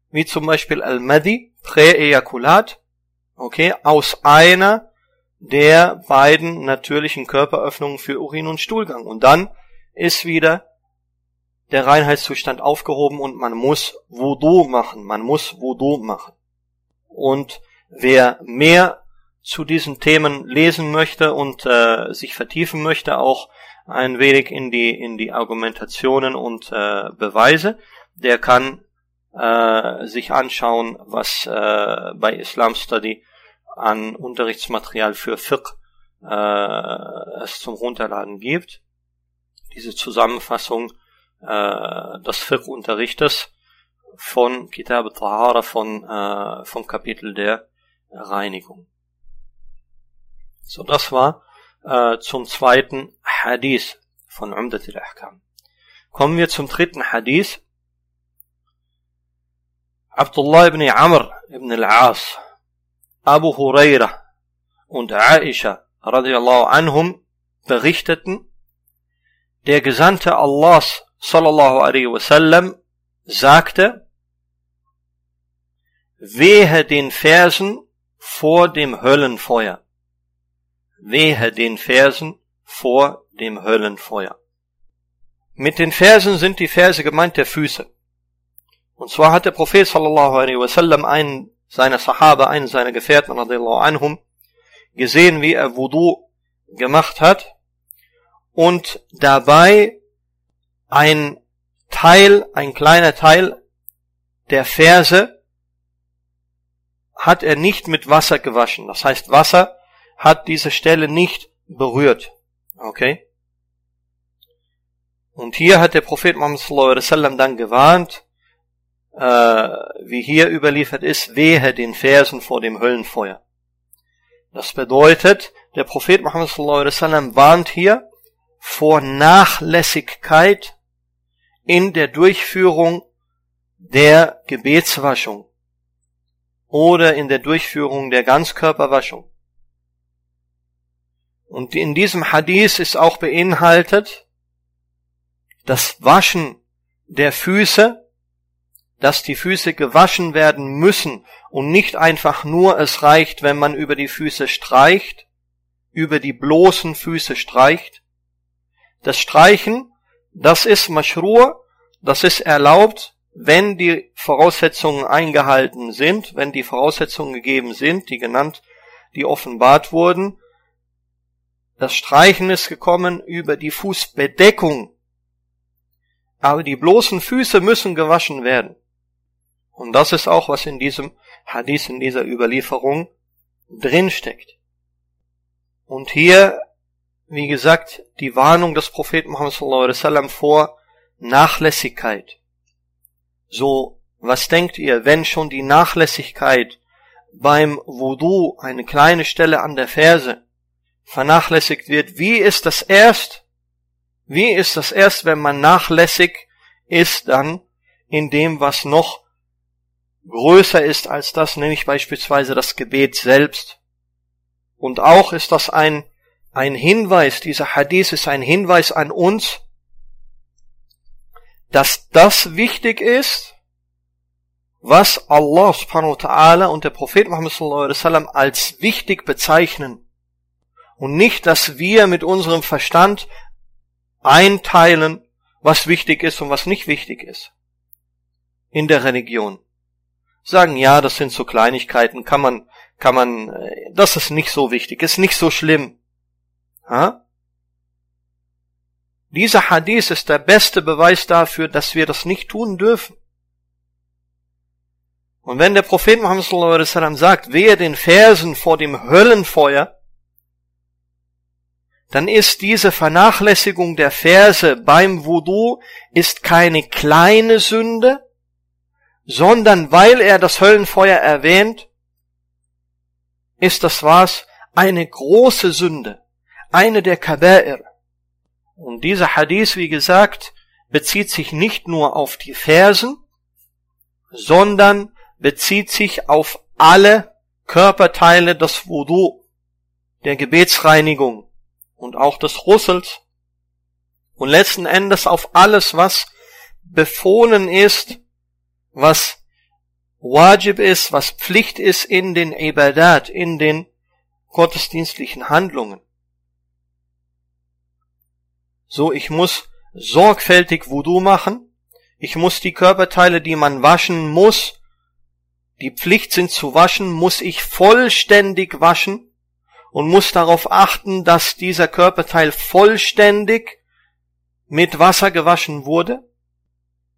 wie zum Beispiel Al-Madi, Präejakulat, okay, aus einer der beiden natürlichen Körperöffnungen für Urin und Stuhlgang. Und dann ist wieder der Reinheitszustand aufgehoben und man muss Wudu machen. Man muss Wudu machen. Und wer mehr zu diesen Themen lesen möchte und äh, sich vertiefen möchte, auch ein wenig in die in die Argumentationen und äh, Beweise, der kann äh, sich anschauen, was äh, bei Islam Study an Unterrichtsmaterial für Fiqh äh, es zum Runterladen gibt. Diese Zusammenfassung äh, des Fiqh-Unterrichtes von Kitab al-Tahara, von, äh, vom Kapitel der Reinigung. So, das war äh, zum zweiten Hadith von Umdat al-Ahkam. Kommen wir zum dritten Hadith. Abdullah ibn Amr ibn al-As, Abu Huraira und Aisha radiallahu anhum berichteten, der Gesandte Allahs sallallahu alaihi wasallam sagte, wehe den Fersen vor dem Höllenfeuer. Wehe den Fersen vor dem Höllenfeuer. Mit den Fersen sind die Verse gemeint der Füße. Und zwar hat der Prophet sallallahu alaihi wasallam einen seiner Sahaba, einen seiner Gefährten radiallahu anhum, gesehen, wie er Wudu gemacht hat und dabei ein Teil, ein kleiner Teil der Ferse hat er nicht mit Wasser gewaschen. Das heißt, Wasser hat diese Stelle nicht berührt. Okay? Und hier hat der Prophet Muhammad dann gewarnt, äh, wie hier überliefert ist, wehe den Fersen vor dem Höllenfeuer. Das bedeutet, der Prophet Muhammad wasallam warnt hier vor Nachlässigkeit in der Durchführung der Gebetswaschung oder in der Durchführung der Ganzkörperwaschung. Und in diesem Hadith ist auch beinhaltet das Waschen der Füße dass die Füße gewaschen werden müssen und nicht einfach nur es reicht, wenn man über die Füße streicht, über die bloßen Füße streicht. Das Streichen, das ist Maschrur, das ist erlaubt, wenn die Voraussetzungen eingehalten sind, wenn die Voraussetzungen gegeben sind, die genannt, die offenbart wurden. Das Streichen ist gekommen über die Fußbedeckung. Aber die bloßen Füße müssen gewaschen werden. Und das ist auch, was in diesem Hadith, in dieser Überlieferung drinsteckt. Und hier, wie gesagt, die Warnung des Propheten Muhammad sallallahu alaihi wasallam vor Nachlässigkeit. So, was denkt ihr, wenn schon die Nachlässigkeit beim Wudu eine kleine Stelle an der Ferse vernachlässigt wird, wie ist das erst? Wie ist das erst, wenn man nachlässig ist dann in dem, was noch größer ist als das, nämlich beispielsweise das Gebet selbst. Und auch ist das ein, ein Hinweis, dieser Hadith ist ein Hinweis an uns, dass das wichtig ist, was Allah subhanahu wa ta'ala und der Prophet Muhammad sallallahu alaihi wasallam als wichtig bezeichnen. Und nicht, dass wir mit unserem Verstand einteilen, was wichtig ist und was nicht wichtig ist. In der Religion sagen, ja, das sind so Kleinigkeiten, kann man, kann man, äh, das ist nicht so wichtig, ist nicht so schlimm. Ha? Dieser Hadith ist der beste Beweis dafür, dass wir das nicht tun dürfen. Und wenn der Prophet Muhammad wasallam sagt, wehe den Fersen vor dem Höllenfeuer, dann ist diese Vernachlässigung der Verse beim Wudu ist keine kleine Sünde, sondern weil er das Höllenfeuer erwähnt, ist das was? Eine große Sünde, eine der Kaba'ir. Und dieser Hadith, wie gesagt, bezieht sich nicht nur auf die Fersen, sondern bezieht sich auf alle Körperteile des Wudu, der Gebetsreinigung und auch des Russels und letzten Endes auf alles, was befohlen ist was Wajib ist, was Pflicht ist in den Ibadat, in den gottesdienstlichen Handlungen. So, ich muss sorgfältig Wudu machen. Ich muss die Körperteile, die man waschen muss, die Pflicht sind zu waschen, muss ich vollständig waschen und muss darauf achten, dass dieser Körperteil vollständig mit Wasser gewaschen wurde.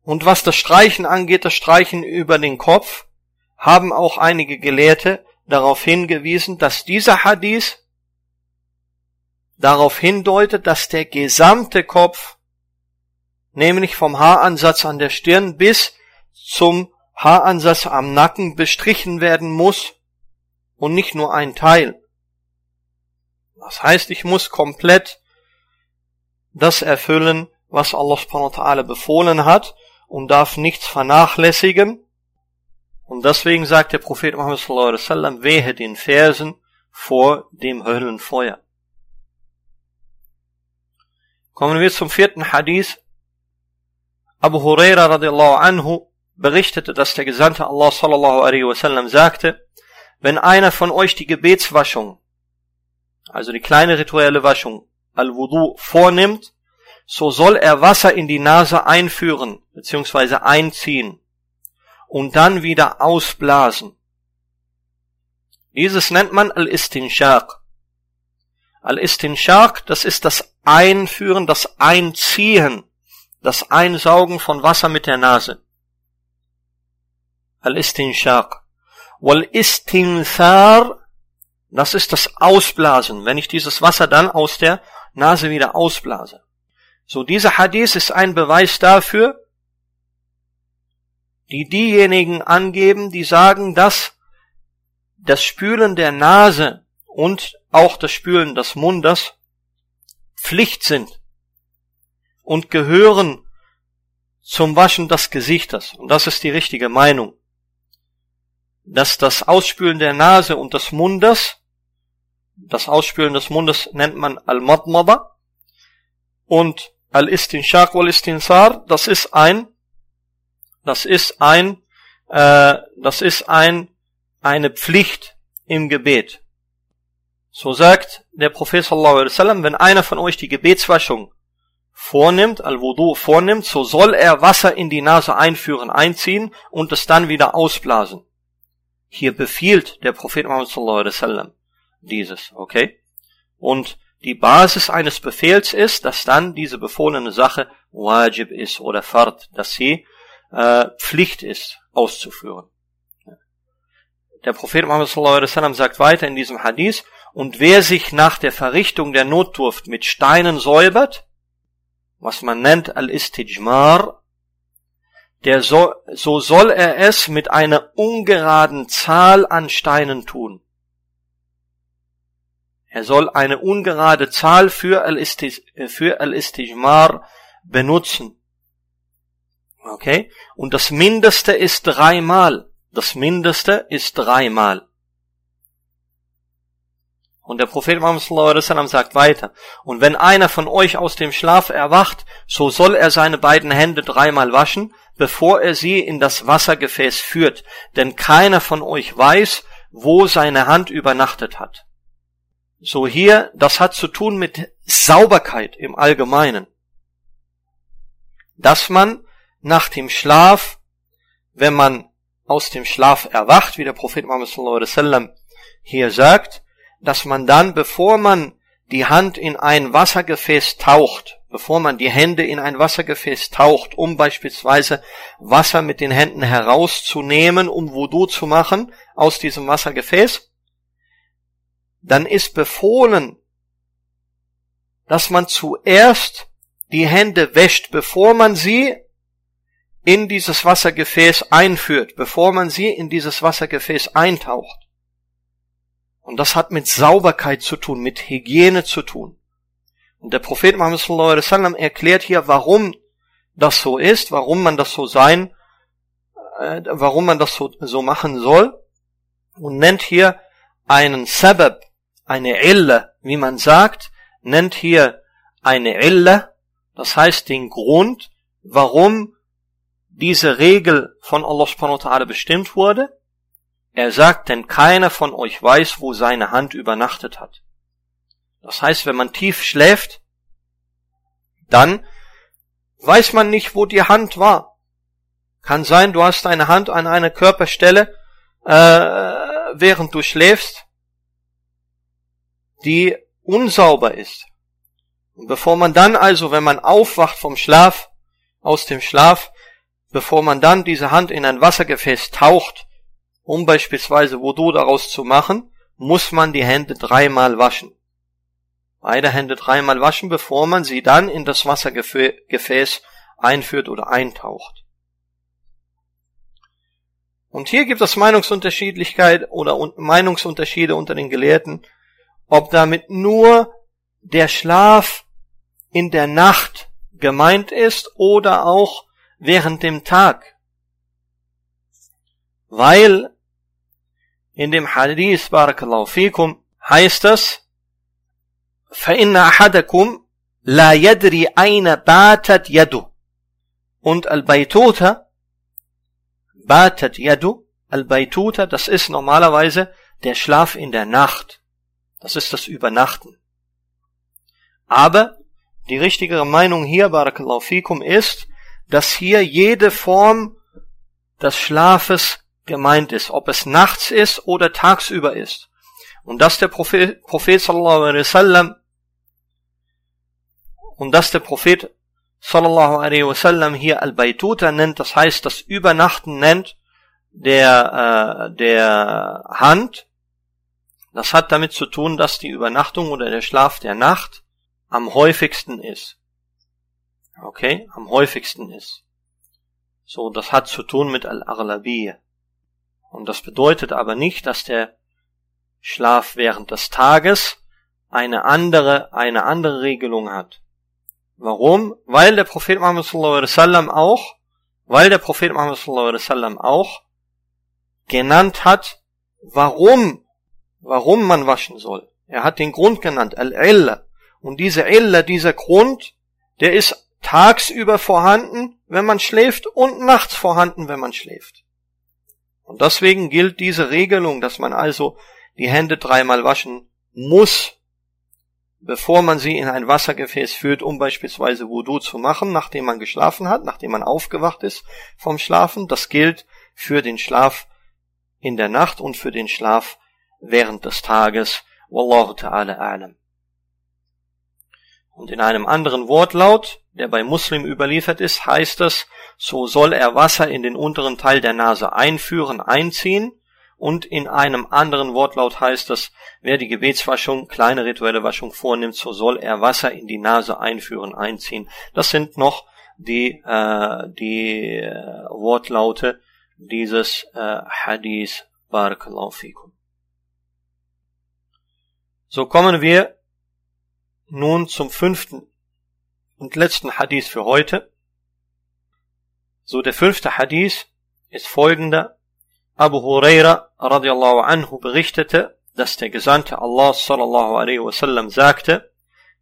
Und was das Streichen angeht, das Streichen über den Kopf, haben auch einige Gelehrte darauf hingewiesen, dass dieser Hadith darauf hindeutet, dass der gesamte Kopf, nämlich vom Haaransatz an der Stirn bis zum Haaransatz am Nacken bestrichen werden muss und nicht nur ein Teil. Das heißt, ich muss komplett das erfüllen, was Allah subhanahu wa ta'ala befohlen hat und darf nichts vernachlässigen. Und deswegen sagt der Prophet Muhammad sallallahu alaihi wasallam, wehe den Fersen vor dem Höllenfeuer. Kommen wir zum vierten Hadith. Abu Huraira radiallahu anhu berichtete, dass der Gesandte Allah sallallahu alaihi wasallam sagte, wenn einer von euch die Gebetswaschung, also die kleine rituelle Waschung, Al-Wudu vornimmt, so soll er Wasser in die Nase einführen, beziehungsweise einziehen und dann wieder ausblasen. Dieses nennt man Al-Istinshaq. Al-Istinshaq, das ist das Einführen, das Einziehen, das Einsaugen von Wasser mit der Nase. Al-Istinshaq. Wal-Istinthar, das ist das Ausblasen, wenn ich dieses Wasser dann aus der Nase wieder ausblase. So, dieser Hadith ist ein Beweis dafür, die diejenigen angeben, die sagen, dass das Spülen der Nase und auch das Spülen des Mundes Pflicht sind und gehören zum Waschen des Gesichtes. Und das ist die richtige Meinung dass das Ausspülen der Nase und des Mundes, das Ausspülen des Mundes nennt man Al-Madmada und Al-Istinshaq wal-Istinsar, das ist ein, das ist ein, äh, das ist ein, eine Pflicht im Gebet. So sagt der Prophet sallallahu alaihi wasallam, wenn einer von euch die Gebetswaschung vornimmt, Al-Wudu vornimmt, so soll er Wasser in die Nase einführen, einziehen und es dann wieder ausblasen. Hier befiehlt der Prophet Muhammad sallallahu alaihi wasallam dieses, okay? Und die Basis eines Befehls ist, dass dann diese befohlene Sache wajib ist oder fard, dass sie äh, Pflicht ist auszuführen. Der Prophet Muhammad wasallam sagt weiter in diesem Hadith, und wer sich nach der Verrichtung der Notdurft mit Steinen säubert, was man nennt al-Istijmar, der so, so soll er es mit einer ungeraden Zahl an Steinen tun. Er soll eine ungerade Zahl für Al-Istijmar benutzen. Okay? Und das Mindeste ist dreimal. Das Mindeste ist dreimal. Und der Prophet Muhammad sagt weiter, und wenn einer von euch aus dem Schlaf erwacht, so soll er seine beiden Hände dreimal waschen, bevor er sie in das Wassergefäß führt, denn keiner von euch weiß, wo seine Hand übernachtet hat. So hier, das hat zu tun mit Sauberkeit im Allgemeinen. Dass man nach dem Schlaf, wenn man aus dem Schlaf erwacht, wie der Prophet Muhammad hier sagt, dass man dann, bevor man die Hand in ein Wassergefäß taucht, bevor man die Hände in ein Wassergefäß taucht, um beispielsweise Wasser mit den Händen herauszunehmen, um Wudu zu machen aus diesem Wassergefäß, dann ist befohlen, dass man zuerst die Hände wäscht, bevor man sie in dieses Wassergefäß einführt, bevor man sie in dieses Wassergefäß eintaucht. Und das hat mit Sauberkeit zu tun, mit Hygiene zu tun. Und der Prophet Muhammad wasallam erklärt hier, warum das so ist, warum man das so sein, äh, warum man das so, so machen soll und nennt hier einen Sabab, eine Ille, wie man sagt, nennt hier eine Ille, das heißt den Grund, warum diese Regel von Allah subhanahu wa ta'ala bestimmt wurde. Er sagt, denn keiner von euch weiß, wo seine Hand übernachtet hat. Das heißt, wenn man tief schläft, dann weiß man nicht, wo die Hand war. Kann sein, du hast deine Hand an einer Körperstelle äh, während du schläfst, die unsauber ist. Und bevor man dann also, wenn man aufwacht vom Schlaf, aus dem Schlaf, bevor man dann diese Hand in ein Wassergefäß taucht, um beispielsweise Wudu daraus zu machen, muss man die Hände dreimal waschen. Beide Hände dreimal waschen, bevor man sie dann in das Wassergefäß einführt oder eintaucht. Und hier gibt es Meinungsunterschiedlichkeit oder Meinungsunterschiede unter den Gelehrten, ob damit nur der Schlaf in der Nacht gemeint ist oder auch während dem Tag. Weil in dem Hadith, Barakallahu fikum, heißt es, فَإِنَّ أَحَدَكُمْ لَا يَدْرِي أَيْنَ بَاتَتْ يَدُهُ Und Al-Baituta, Batat Yadu, Al-Baituta, das ist normalerweise der Schlaf in der Nacht. Das ist das Übernachten. Aber die richtigere Meinung hier, Barakallahu fikum, ist, dass hier jede Form des Schlafes gemeint ist, ob es nachts ist oder tagsüber ist. Und dass der Prophet, Prophet sallallahu alaihi wasallam und dass der Prophet sallallahu alaihi wasallam hier al-Baituta nennt, das heißt das Übernachten nennt der äh, der Hand, das hat damit zu tun, dass die Übernachtung oder der Schlaf der Nacht am häufigsten ist. Okay, am häufigsten ist. So, das hat zu tun mit Al-Aghlabiyya. Und das bedeutet aber nicht, dass der Schlaf während des Tages eine andere, eine andere Regelung hat. Warum? Weil der Prophet Muhammad sallallahu alaihi wasallam auch, weil der Prophet Muhammad sallallahu alaihi wasallam auch genannt hat, warum, warum man waschen soll. Er hat den Grund genannt, Al-Illa. Und diese Illa, dieser Grund, der ist tagsüber vorhanden, wenn man schläft und nachts vorhanden, wenn man schläft. Und deswegen gilt diese Regelung, dass man also die Hände dreimal waschen muss, bevor man sie in ein Wassergefäß führt, um beispielsweise Wudu zu machen, nachdem man geschlafen hat, nachdem man aufgewacht ist vom Schlafen. Das gilt für den Schlaf in der Nacht und für den Schlaf während des Tages. Wallahu ta'ala a'lam. Und in einem anderen Wortlaut, der bei Muslim überliefert ist, heißt es, so soll er Wasser in den unteren Teil der Nase einführen, einziehen, und in einem anderen Wortlaut heißt es, wer die Gebetswaschung, kleine rituelle Waschung vornimmt, so soll er Wasser in die Nase einführen, einziehen. Das sind noch die, äh, die äh, Wortlaute dieses äh, Hadith Barakallahu fikum. So kommen wir nun zum fünften und letzten Hadith für heute. So der fünfte Hadith ist folgender. Abu Huraira radiallahu anhu berichtete, dass der Gesandte Allah sallallahu alaihi wasallam sagte,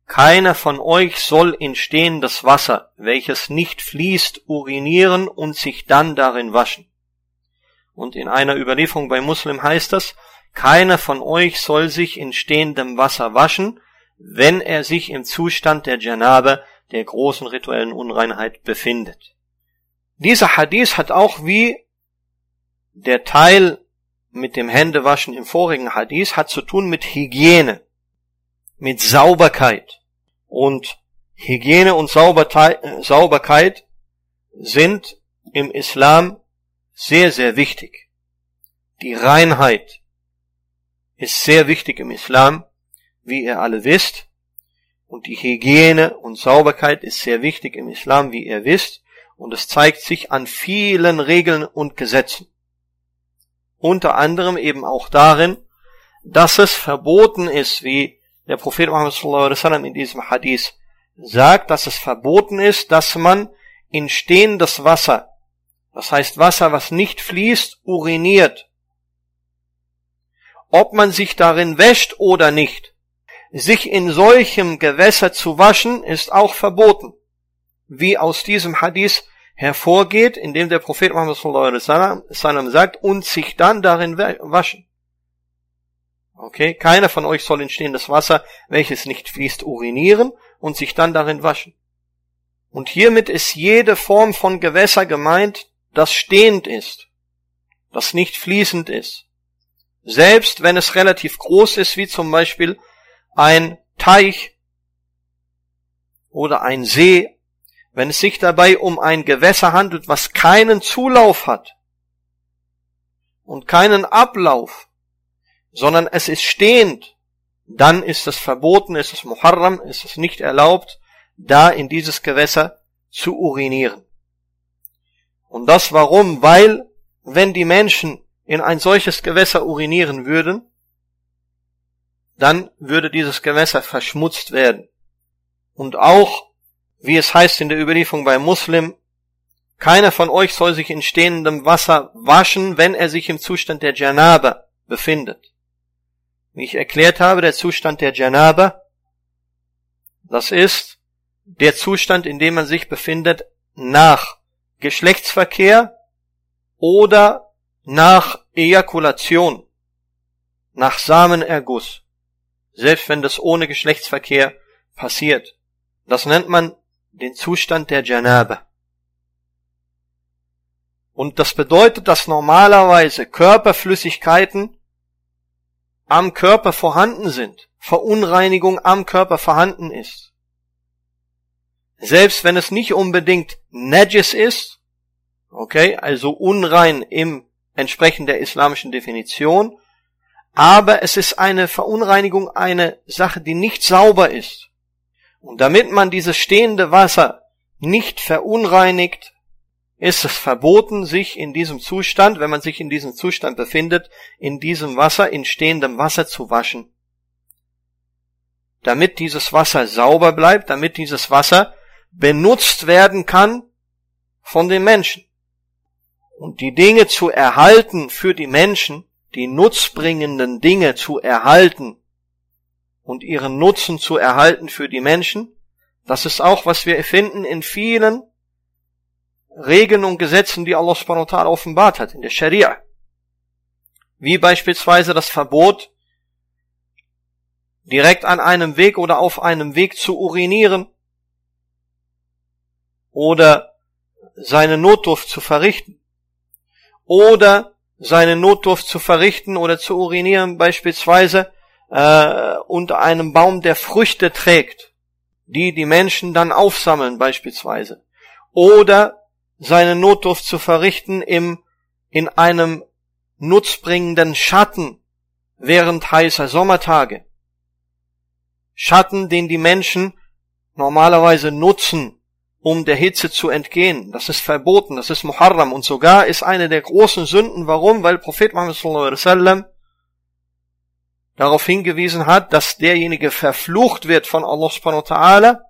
keiner von euch soll in stehendes Wasser, welches nicht fließt, urinieren und sich dann darin waschen. Und in einer Überlieferung bei Muslim heißt es, keiner von euch soll sich in stehendem Wasser waschen, wenn er sich im Zustand der Janabe, der großen rituellen Unreinheit, befindet. Dieser Hadith hat auch wie der Teil mit dem Händewaschen im vorigen Hadith hat zu tun mit Hygiene, mit Sauberkeit. Und Hygiene und Sauberkeit sind im Islam sehr, sehr wichtig. Die Reinheit ist sehr wichtig im Islam, wie ihr alle wisst. Und die Hygiene und Sauberkeit ist sehr wichtig im Islam, wie ihr wisst. Und es zeigt sich an vielen Regeln und Gesetzen unter anderem eben auch darin, dass es verboten ist, wie der Prophet Muhammad in diesem Hadith sagt, dass es verboten ist, dass man in stehendes Wasser, das heißt Wasser, was nicht fließt, uriniert. Ob man sich darin wäscht oder nicht. Sich in solchem Gewässer zu waschen, ist auch verboten. Wie aus diesem Hadith hervorgeht, indem der Prophet Muhammad sallallahu sagt, und sich dann darin waschen. Okay, keiner von euch soll in stehendes Wasser, welches nicht fließt, urinieren und sich dann darin waschen. Und hiermit ist jede Form von Gewässer gemeint, das stehend ist. das nicht fließend ist, selbst wenn es relativ groß ist, wie zum Beispiel ein Teich oder ein See, wenn es sich dabei um ein Gewässer handelt, was keinen Zulauf hat und keinen Ablauf, sondern es ist stehend, dann ist es verboten, ist es Muharram, ist es nicht erlaubt, da in dieses Gewässer zu urinieren. Und das warum? Weil, wenn die Menschen in ein solches Gewässer urinieren würden, dann würde dieses Gewässer verschmutzt werden. Und auch, wie es heißt in der Überlieferung bei Muslim, keiner von euch soll sich in stehendem Wasser waschen, wenn er sich im Zustand der Janaba befindet. Wie ich erklärt habe, der Zustand der Janaba, das ist der Zustand, in dem man sich befindet nach Geschlechtsverkehr oder nach Ejakulation, nach Samenerguss, selbst wenn das ohne Geschlechtsverkehr passiert. Das nennt man den Zustand der Janabe. Und das bedeutet, dass normalerweise Körperflüssigkeiten am Körper vorhanden sind, Verunreinigung am Körper vorhanden ist. Selbst wenn es nicht unbedingt Najis ist, okay, also unrein im entsprechend der islamischen Definition, aber es ist eine Verunreinigung, eine Sache, die nicht sauber ist. Und damit man dieses stehende Wasser nicht verunreinigt, ist es verboten, sich in diesem Zustand, wenn man sich in diesem Zustand befindet, in diesem Wasser, in stehendem Wasser zu waschen. Damit dieses Wasser sauber bleibt, damit dieses Wasser benutzt werden kann von den Menschen. Und die Dinge zu erhalten für die Menschen, die nutzbringenden Dinge zu erhalten und ihren Nutzen zu erhalten für die Menschen, das ist auch, was wir finden in vielen Regeln und Gesetzen, die Allah subhanahu wa ta'ala offenbart hat, in der Scharia. Wie beispielsweise das Verbot, direkt an einem Weg oder auf einem Weg zu urinieren oder seine Notdurft zu verrichten oder seine Notdurft zu verrichten oder zu urinieren beispielsweise äh, unter einem Baum, der Früchte trägt, die die Menschen dann aufsammeln beispielsweise oder seine Notdurft zu verrichten im in einem nutzbringenden Schatten während heißer Sommertage. Schatten, den die Menschen normalerweise nutzen, um der Hitze zu entgehen. Das ist verboten, das ist Muharram und sogar ist eine der großen Sünden. Warum? Weil Prophet Muhammad sallallahu alaihi wasallam darauf hingewiesen hat, dass derjenige verflucht wird von Allah subhanahu wa ta'ala,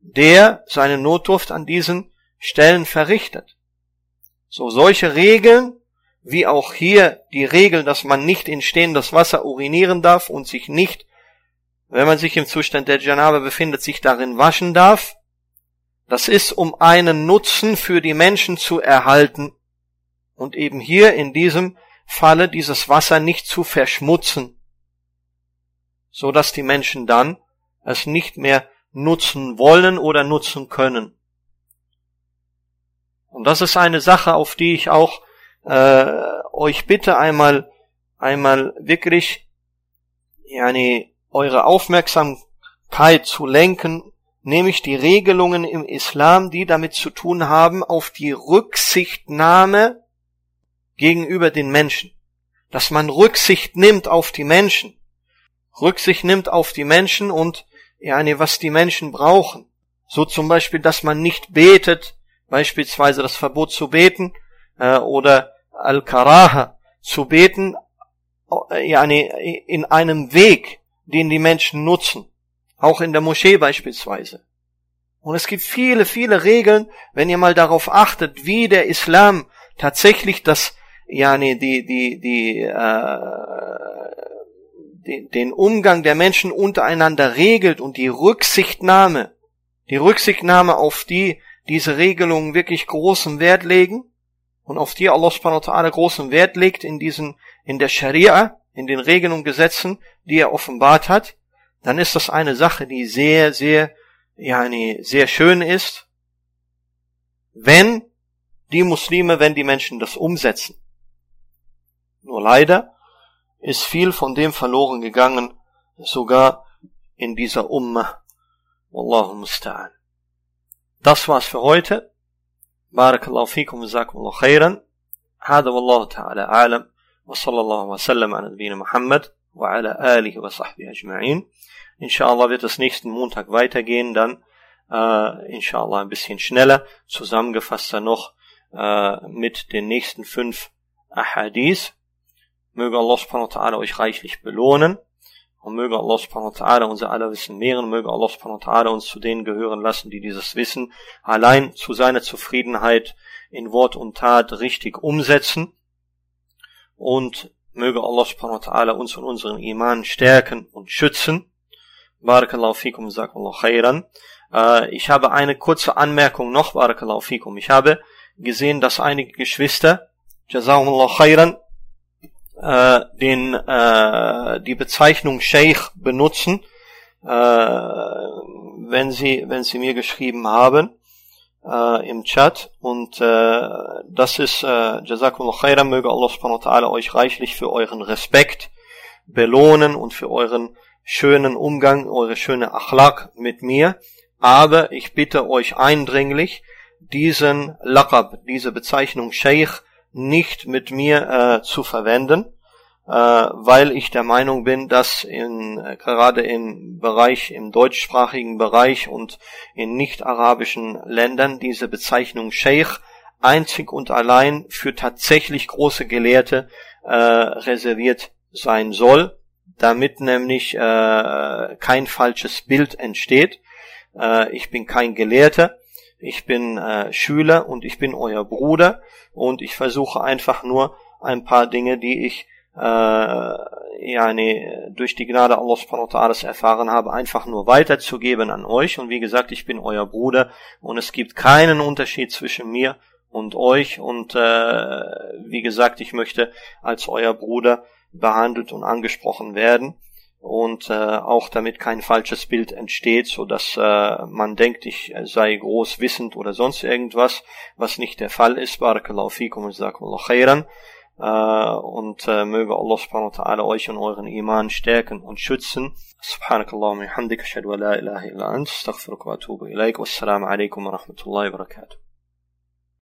der seine Notdurft an diesen Stellen verrichtet. So solche Regeln, wie auch hier die Regel, dass man nicht in stehendes Wasser urinieren darf und sich nicht, wenn man sich im Zustand der Janabe befindet, sich darin waschen darf, das ist, um einen Nutzen für die Menschen zu erhalten und eben hier in diesem Falle dieses Wasser nicht zu verschmutzen, so dass die Menschen dann es nicht mehr nutzen wollen oder nutzen können. Und das ist eine Sache, auf die ich auch äh, euch bitte einmal einmal wirklich yani, eure Aufmerksamkeit zu lenken nämlich die Regelungen im Islam, die damit zu tun haben, auf die Rücksichtnahme gegenüber den Menschen. Dass man Rücksicht nimmt auf die Menschen. Rücksicht nimmt auf die Menschen und ja, was die Menschen brauchen. So zum Beispiel, dass man nicht betet, beispielsweise das Verbot zu beten, äh, oder Al-Karaha zu beten, äh, ja, in einem Weg, den die Menschen nutzen. Auch in der Moschee beispielsweise. Und es gibt viele, viele Regeln, wenn ihr mal darauf achtet, wie der Islam tatsächlich das, ja, nee, die, die, die, äh, die, den Umgang der Menschen untereinander regelt und die Rücksichtnahme, die Rücksichtnahme auf die diese Regelungen wirklich großen Wert legen und auf die Allah subhanahu wa ta'ala großen Wert legt in diesen, in der Scharia, in den Regeln und Gesetzen, die er offenbart hat, dann ist das eine Sache, die sehr, sehr, ja, sehr schön ist, wenn die Muslime, wenn die Menschen das umsetzen. Nur leider ist viel von dem verloren gegangen, sogar in dieser Umma. Wallahu musta'an. Das war's für heute. Barakallahu fikum wa jazakumullahu khairan. هذا والله تعالى أعلم وصلى الله وسلم على نبينا محمد وعلى آله وصحبه أجمعين Inshallah wird es nächsten Montag weitergehen, dann äh, inshallah ein bisschen schneller, zusammengefasst dann noch äh, mit den nächsten fünf Ahadith. Möge Allah subhanahu wa ta'ala euch reichlich belohnen und möge Allah subhanahu wa ta'ala unser aller Wissen mehren, möge Allah subhanahu wa ta'ala uns zu denen gehören lassen, die dieses Wissen allein zu seiner Zufriedenheit in Wort und Tat richtig umsetzen und möge Allah subhanahu wa ta'ala uns und unseren Iman stärken und schützen Barakallahu fikum, Sakallahu khairan. Äh, ich habe eine kurze Anmerkung noch, Barakallahu fikum. Ich habe gesehen, dass einige Geschwister, Jazakumullahu khairan, äh, den, äh, die Bezeichnung Sheikh benutzen, äh, wenn sie, wenn sie mir geschrieben haben, äh, im Chat. Und äh, das ist äh, Jazakumullah khairan möge Allah subhanahu wa ta'ala euch reichlich für euren Respekt belohnen und für euren schönen Umgang, eure schöne Achlak mit mir, aber ich bitte euch eindringlich, diesen Laqab, diese Bezeichnung Sheikh nicht mit mir äh, zu verwenden, weil ich der Meinung bin, dass in, äh, gerade im Bereich, im deutschsprachigen Bereich und in nicht-arabischen Ländern diese Bezeichnung Sheikh einzig und allein für tatsächlich große Gelehrte äh, reserviert sein soll damit nämlich äh, kein falsches Bild entsteht. Äh, ich bin kein Gelehrter, ich bin äh, Schüler und ich bin euer Bruder und ich versuche einfach nur ein paar Dinge, die ich äh, nee, durch die Gnade Allah subhanahu wa ta'ala erfahren habe, einfach nur weiterzugeben an euch. Und wie gesagt, ich bin euer Bruder und es gibt keinen Unterschied zwischen mir und euch. Und äh, wie gesagt, ich möchte als euer Bruder behandelt und angesprochen werden und äh, auch damit kein falsches Bild entsteht, so dass äh, man denkt, ich sei groß wissend oder sonst irgendwas, was nicht der Fall ist. Barakallahu fikum und khairan. Äh, und äh, möge Allah subhanahu wa ta'ala euch und euren Iman stärken und schützen. Subhanakallahu wa hamdika ashhadu an la ilaha illa ant astaghfiruka wa atubu ilaik. Wassalamu alaikum wa rahmatullahi wa barakatuh.